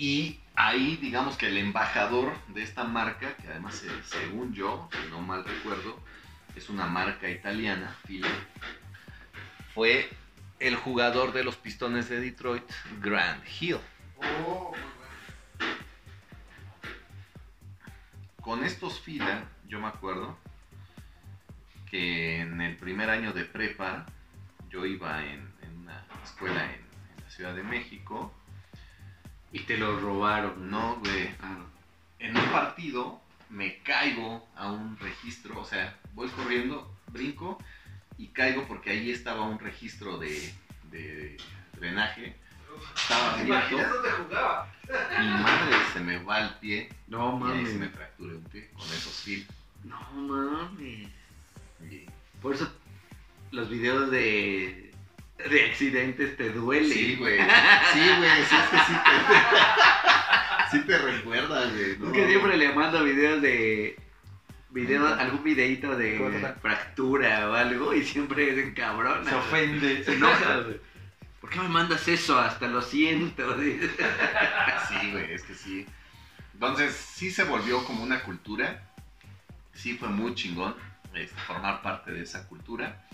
Y ahí, digamos que el embajador de esta marca, que además, eh, según yo, si no mal recuerdo, es una marca italiana, Fila, fue el jugador de los Pistones de Detroit, Grant Hill. Con estos Fila, yo me acuerdo que en el primer año de prepa, yo iba en, una escuela en la Ciudad de México. Y te lo robaron. No, güey. Ah, no. En un partido me caigo a un registro, o sea, voy corriendo, brinco y caigo porque ahí estaba un registro de, de drenaje. Estaba abierto, dónde jugaba? mi madre se me va al pie No y ahí se me mames. fracturé un pie con esos filos. No mames. Por eso los videos de, de accidentes te duelen. Sí, güey. Sí, güey. Sí, es que sí te, sí te recuerdas, güey. ¿no? Es que siempre le mando videos de. Video, algún videito de Corta. fractura o algo y siempre es cabrón. Se ofende. Se enoja, güey. ¿Por qué me mandas eso? Hasta lo siento. Sí, güey, es que sí. Entonces, sí se volvió como una cultura. Sí fue muy chingón este, formar parte de esa cultura.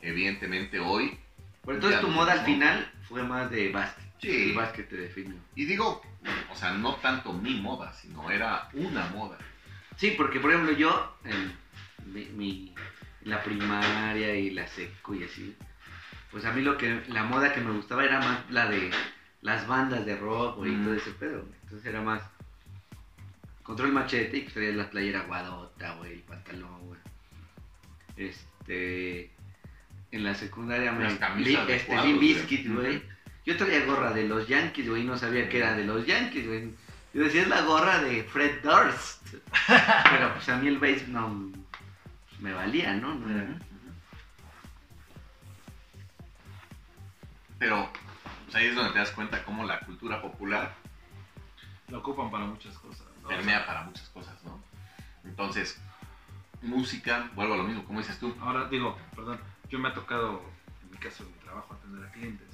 Evidentemente hoy. Pero entonces tu moda al final fue más de básquet. Sí. El básquet te definió. Y digo, o sea, no tanto mi moda, sino era una moda. Sí, porque por ejemplo yo, en mi, mi- la primaria y la seco y así, pues a mí lo que, la moda que me gustaba era más la de las bandas de rock, güey, y Mm. todo ese pedo. Entonces era más control machete y pues traías la playera guadota, güey, el pantalón, güey. Este, en la secundaria me... Este, cuadros, Limp güey. Yo traía gorra de los Yankees, güey, y no sabía que era de los Yankees, güey. Yo decía, es la gorra de Fred Durst. Pero pues a mí el bass no me valía, ¿no? No era- Pero pues, ahí es donde te das cuenta cómo la cultura popular Lo ocupan para muchas cosas. ¿no? permea para muchas cosas, ¿no? Entonces, música, vuelvo a lo mismo, como dices tú. Ahora digo, perdón, yo me ha tocado, en mi caso, en mi trabajo, atender a clientes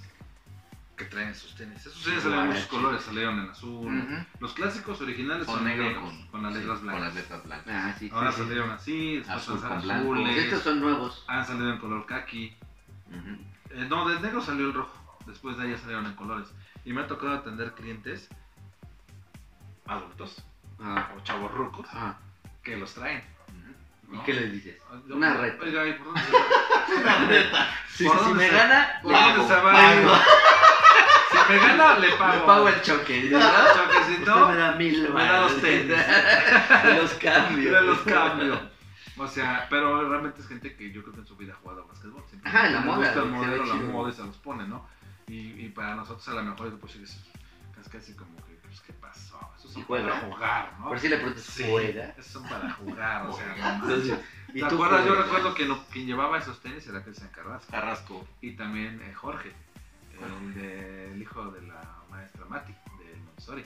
que traen sus tenis. Esos tenis salieron en muchos colores, salieron en azul. Los clásicos originales Son son negros negros, con, con, las sí, letras Con blancas. las letras blancas. Ah, sí, sí, Ahora sí. salieron así, después Azul con blanco. azules, Estos son nuevos. han salido en color kaki. Ujú. Eh, no, del negro salió el rojo. Después de ahí ya salieron en colores. Y me ha tocado atender clientes adultos Ah, o chavos rucos ah. que los traen. ¿Y qué les dices? Una reta. Oiga, ¿y por dónde se va? Si, ¿Por si dónde me se- gana, ¿Por le dónde pago. se va? Pago. Si me gana, le Le pago. pago el choque. ¿no? Choquecito, Usted me da mil me da los tenis. los cambios. Yo los cambio. O sea, pero realmente es gente que yo creo que en su vida ha jugado básquetbol. Siempre Ajá, la moda, gusta el modelo, la moda y se los pone, ¿no? Y, y para nosotros a lo mejor pues sí, es casi, casi como que, pues, ¿qué pasó? Esos son para jugar, ¿no? Por si le preguntas, Sí, ¿juega? esos son para jugar, o sea, no manches. Entonces, ¿y ¿Te tú acuerdas? Yo recuerdo que lo- quien llevaba esos tenis era Cristian Carrasco. Carrasco. Y también eh, Jorge, el, de- el hijo de la maestra Mati, de Montessori.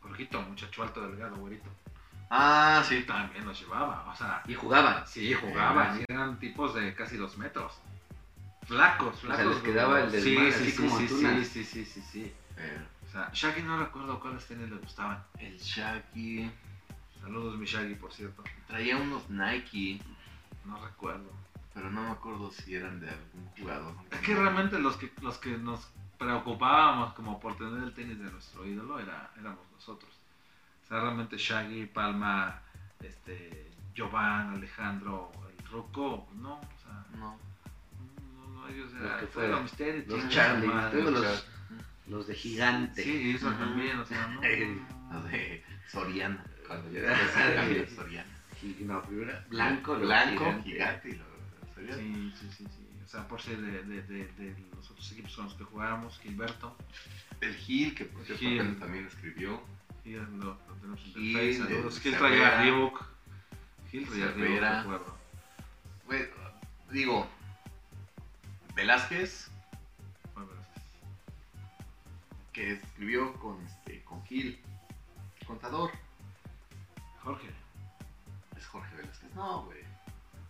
Jorgito, muchacho alto, delgado, güerito. Ah, sí. También los llevaba, o sea, Y jugaban. sí, jugaban, y eran tipos de casi dos metros. Flacos, sea, flacos. les quedaba el sí, desmadre, sí, así sí, como sí, tunas. sí, sí, sí, sí. Eh, O sea, Shaggy no recuerdo cuáles tenis le gustaban. el Shaggy. Saludos, mi Shaggy, por cierto. Traía unos Nike, No recuerdo. pero no me acuerdo si eran de algún jugador. Es que realmente los que, los que nos preocupábamos como por tener el tenis de nuestro ídolo era, éramos nosotros. O sea, realmente Shaggy, Palma, este, Jovan, Alejandro, el Rocco, no, o sea, No. no, no, ellos Los eran, que mis tenis, los Charlie, los- Los de gigante. Sí, eso también, o sea, no. Los de Soriana. Cuando yo era sí. Soriana. No, primero era blanco, Blanco, gigante. gigante. y lo- Soriana. Sí, sí, sí, sí. O sea, por ser de, de, de, de los otros equipos con los que jugábamos, Gilberto, El Gil, que por cierto Gil. también escribió. y lo, lo tenemos en Gil, el Face, saludos. el Gil traía Reebok. Gil traía recuerdo. Bueno, digo, Velázquez, que escribió con, este, con Gil. Contador. Jorge. Es Jorge Velázquez. No, güey.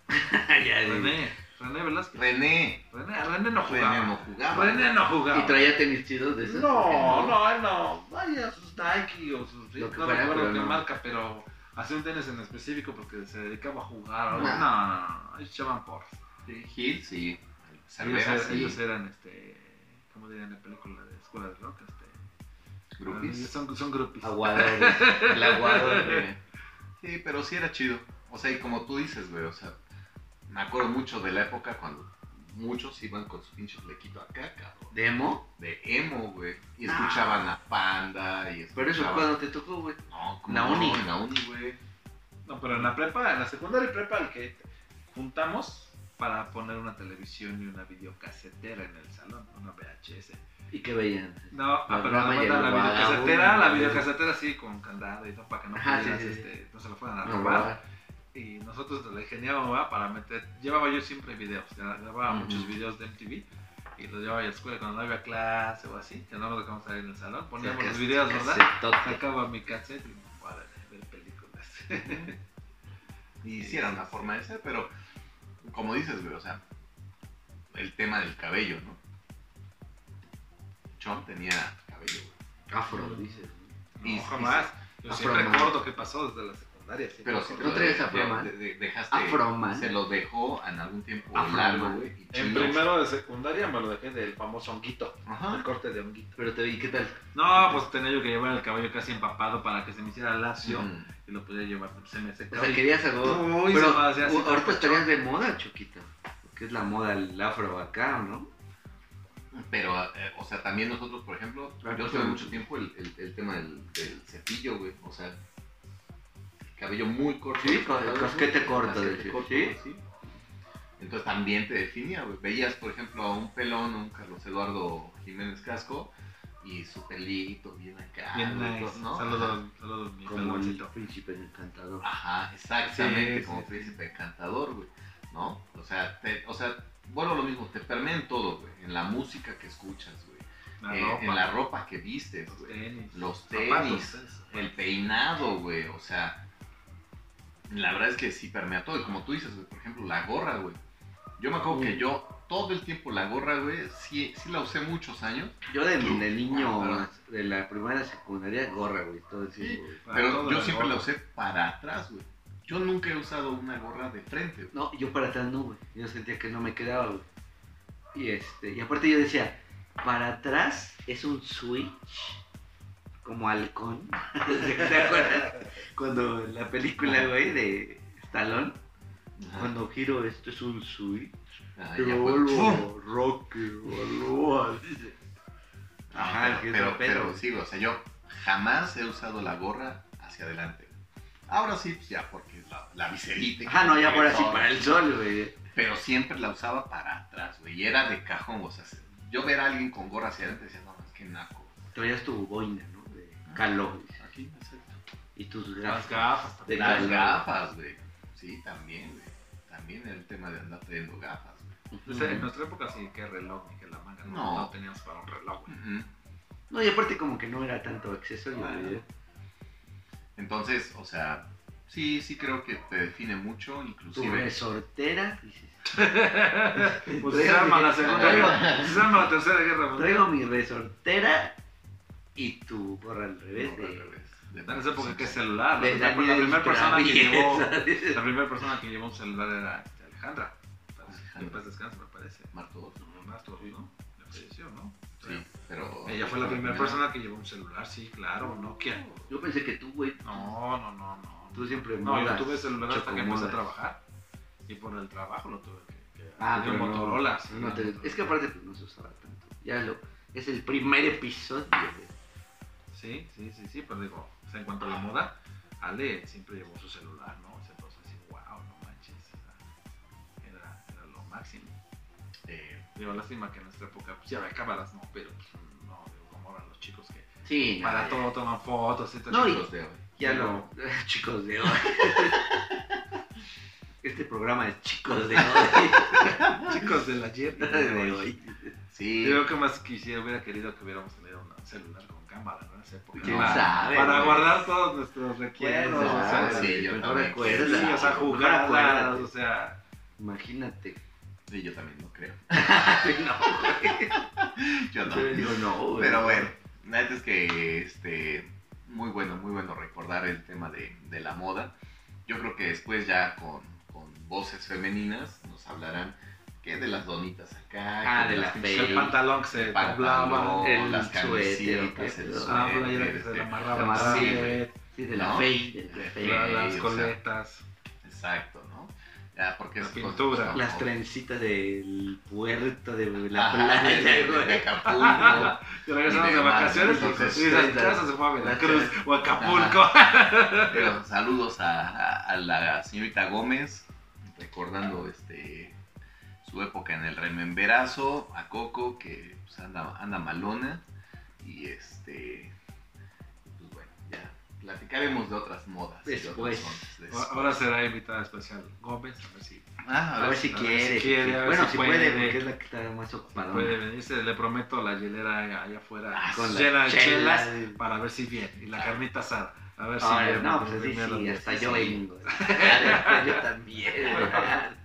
Ya. René. René Velázquez. René. René, René no jugaba. René no jugaba. René no jugaba. Y traía tenis chidos de esos. No, no, él no. Vaya, sus Nike o sus. Lo que no fuera, recuerdo qué no. marca, pero hacía un tenis en específico porque se dedicaba a jugar. o. No. No, no, no. no. Ellos echaban por. Gil, sí. Ellos, Cervera, eran- sí. ellos eran, este. ¿Cómo dirían la película de Escuela de Rock? Groupies. Son, son groupies. Aguadores. El aguador de... Sí, pero sí era chido. O sea, y como tú dices, güey, o sea, me acuerdo mucho de la época cuando muchos iban con su pinche flequito acá, cabrón. ¿Demo? De emo, güey. Y Ah. escuchaban a Panda y Pero eso cuando te tocó, güey. No, ¿cómo La no? uni. En la uni, güey. No, pero en la prepa, en la secundaria y prepa, el que juntamos para poner una televisión y una videocasetera en el salón, una VHS. ¿Y qué veían? No, ah, La pero la, la videocasetera, la videocasetera sí con candado y todo para que no Ajá, pudieras, sí, sí, este, no se lo fueran a robar. Y nosotros nos la ingeniábamos ¿verdad? para meter, llevaba yo siempre videos, gra- grababa Ujú. muchos videos de MTV y los llevaba a la escuela cuando no había clase o así, que no nos dejamos salir en el salón, poníamos los videos, ¿verdad? Sacaba mi cassette y para ver películas. Y sí era una forma de ser, pero como dices, güey, o sea, el tema del cabello, ¿no? Chon tenía cabello, güey. Afro, dices. No, Y- jamás. Yo siempre corto qué pasó desde la secundaria. Pero te ¿No traes de- Afro de- Man? de- de- dejaste, Afro Man. se lo dejó en algún tiempo Afro largo, güey. En primero de secundaria me lo dejé del famoso honguito, el Ajá. corte de honguito. Pero te vi, ¿qué tal? No, pues tenía yo que llevar el cabello casi empapado para que se me hiciera lacio Mm. y lo podía llevar, pues, se me O secaba. sea, y- querías algo. Uy, Pero se me hacía así u- ahorita estarías de moda, Choquito. Porque es la moda el afro acá, ¿no? Pero, eh, o sea, también nosotros, por ejemplo, Ah, yo tuve sí. mucho tiempo el, el, el tema del, del cepillo, güey. O sea, cabello muy corto. Sí, casquete corto, Casquete decir, corto, ¿sí? sí. Entonces también te definía, güey. Veías, por ejemplo, a un pelón, un Carlos Eduardo Jiménez Casco, y su pelito bien acá. Bien güey, nice. ¿no? Saludos, saludos, mi Como el príncipe encantador. Ajá, exactamente, Sí, como príncipe encantador, güey, ¿no? O sea, te, o sea, vuelvo a lo mismo, te permea en todo, güey, en la música que escuchas, güey, La eh, ropa, en la ropa que vistes, los güey, tenis, los tenis, el peinado, güey, o sea, la verdad es que sí permea todo, y como tú dices, güey, por ejemplo, la gorra, güey, yo me acuerdo que yo todo el tiempo la gorra, güey, sí, sí la usé muchos años, Yo de, de niño, Pero- de la primaria a secundaria, gorra, güey, todo el tiempo, güey. Para pero yo la siempre la usé para atrás, güey. Yo nunca he usado una gorra de frente, güey. No, yo para atrás no, güey. Yo sentía que no me quedaba, güey. Y este, y aparte yo decía, para atrás es un switch como halcón. ¿Te acuerdas? Cuando la película, güey, de Stallone, Ajá. cuando giro esto es un switch. Ah, ya fue. Rocky. No, Ajá, pero, pero, pero sí, o sea, yo jamás he usado la gorra hacia adelante. Ahora sí, pues ya, porque la, la viserita. que no, ya así, todo. para el sol, güey. Pero siempre la usaba para atrás, güey, y era de cajón, o sea, yo ver a alguien con gorra hacia adelante decía, no, es que naco. Traías tu boina, ¿no? De calor. Aquí, exacto. Y tus Las gafas. gafas De también. Las calor. gafas, güey. Sí, también, güey. También el tema de andar trayendo gafas, güey. O sea, en nuestra época sí, que reloj ni que la manga no, No. no teníamos para un reloj. güey. No, y aparte como que no era tanto accesorio, Bueno. Entonces, o sea, sí, sí creo que te define mucho, Tu inclusive. resortera, dices. Pues se arma la segunda guerra, se arma la tercera guerra mundial. Traigo mi resortera y tu gorra al revés. No, al de, revés. De- En esa época, ¿qué celular? de la, primera persona que llevó, Traviesa. la primera persona que llevó un celular era Alejandra. Alejandra. En paz descanse, me parece. Marto, No, Marto, ¿no? Le falleció, ¿no? sí, pero. Ella fue la primera persona que llevó un celular, sí, claro, Nokia. Yo pensé que tú, güey, No, no, no, no. tú siempre No, yo tuve celular hasta que empecé a trabajar. Y por el trabajo lo tuve que. que Ah, pero no, Motorola. sí, no te- Motorola. es que aparte pues, no se usaba tanto. Ya lo, es el primer episodio. güey. Sí, sí, sí, sí, pero digo, o sea, en cuanto a la moda, Ale siempre llevó su celular, ¿no? Digo, lástima que en nuestra época, pues ya había cámaras, ¿no? Pero, pues, no, digo, como ahora los chicos que Sí, para no, todo toman fotos y todo. No, y- chicos de hoy. Ya lo. Chicos de hoy. Este programa es chicos de hoy. chicos del ayer y de de hoy. Sí. Yo creo que más quisiera, hubiera querido que hubiéramos tenido un celular con cámara, ¿no? En esa época. ¿Quién para, sabe, Para güey? guardar todos nuestros recuerdos. Sí, yo también. recuerda. sí, o sea, Mejor jugadas, acuérdate. o sea, Imagínate. Sí, yo también no creo. no, Yo no. Yo digo, no, güey. Pero bueno, la neta es que este, muy bueno, muy bueno recordar el tema de, de la moda. Yo creo que después ya con, con voces femeninas nos hablarán que de las donitas acá, Ah, que de las la pinches el pantalón que se pantalón, doblaba, el las suéter, camisitas, el la suéter, que se este, le amarraba Sí, de la fey, de la las coletas. Exacto. Ya, porque La es pintura. Las trencitas del puerto de la playa, de, Acapulco. Y regresamos de vacaciones y entonces, y esas casas se fue a Veracruz o Acapulco. Pero saludos a, la señorita Gómez, recordando este su época en el rememberazo, a Coco, que pues, anda, anda malona, y este, pues platicaremos de otras modas. y de Después. después. Ahora será invitada especial Gómez, a ver si Ah, A ver si a ver quiere. si quiere, a ver bueno, si si puede. puede, porque es la que está más ocupada. puede venirse. Le prometo la hielera allá, afuera Ah, con llena de chelas para ver si viene. Y la carnita asada. A ver si Ay, viene. no, pues así sí, hasta yo vengo. Yo también.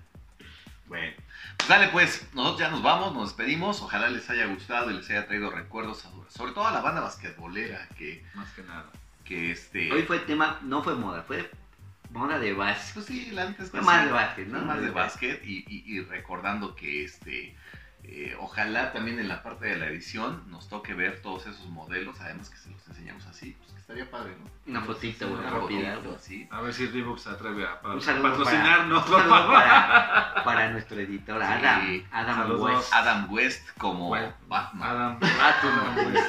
Bueno, pues dale pues, nosotros ya nos vamos, nos despedimos, ojalá les haya gustado y les haya traído recuerdos, a- sobre todo a la banda basquetbolera, que, Más que nada. Que este... Hoy fue tema, no fue moda, fue moda de básquet. Pues sí, la neta es que Fue más sí. de básquet, ¿no? Fue más de básquet y, y- y recordando que este eh, ojalá también en la parte de la edición nos toque ver todos esos modelos, además que se los enseñamos así, pues estaría padre, ¿no? Una fotito, Una una fotito rápida. así. A ver si Reebok se atreve a, para, patrocinarnos, para, para nuestro editor, Sí. Adam. Adam Saludos. West. Adam West como Batman. Adam, Adam West.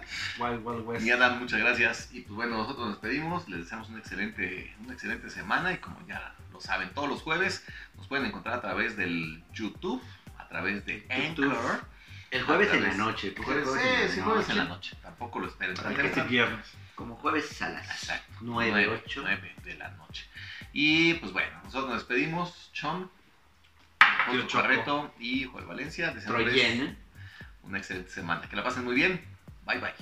Wild Wild West. Y Adam, muchas gracias. Y pues bueno, nosotros nos despedimos, les deseamos una excelente, una excelente semana y como ya lo saben, todos los jueves nos pueden encontrar a través del YouTube, a través de YouTube. Anchor. El jueves en la noche. puse Jueves, jueves sí, en la sí, jueves en la noche. Tampoco lo esperen tan Porque es temprano. viernes. Como jueves a las Exacto. 9, 8. 9 de la noche. Y pues bueno, nosotros nos despedimos. Chom, Choco. Carreto y Joel Valencia. Troyen. Una excelente semana. Que la pasen muy bien. Bye bye.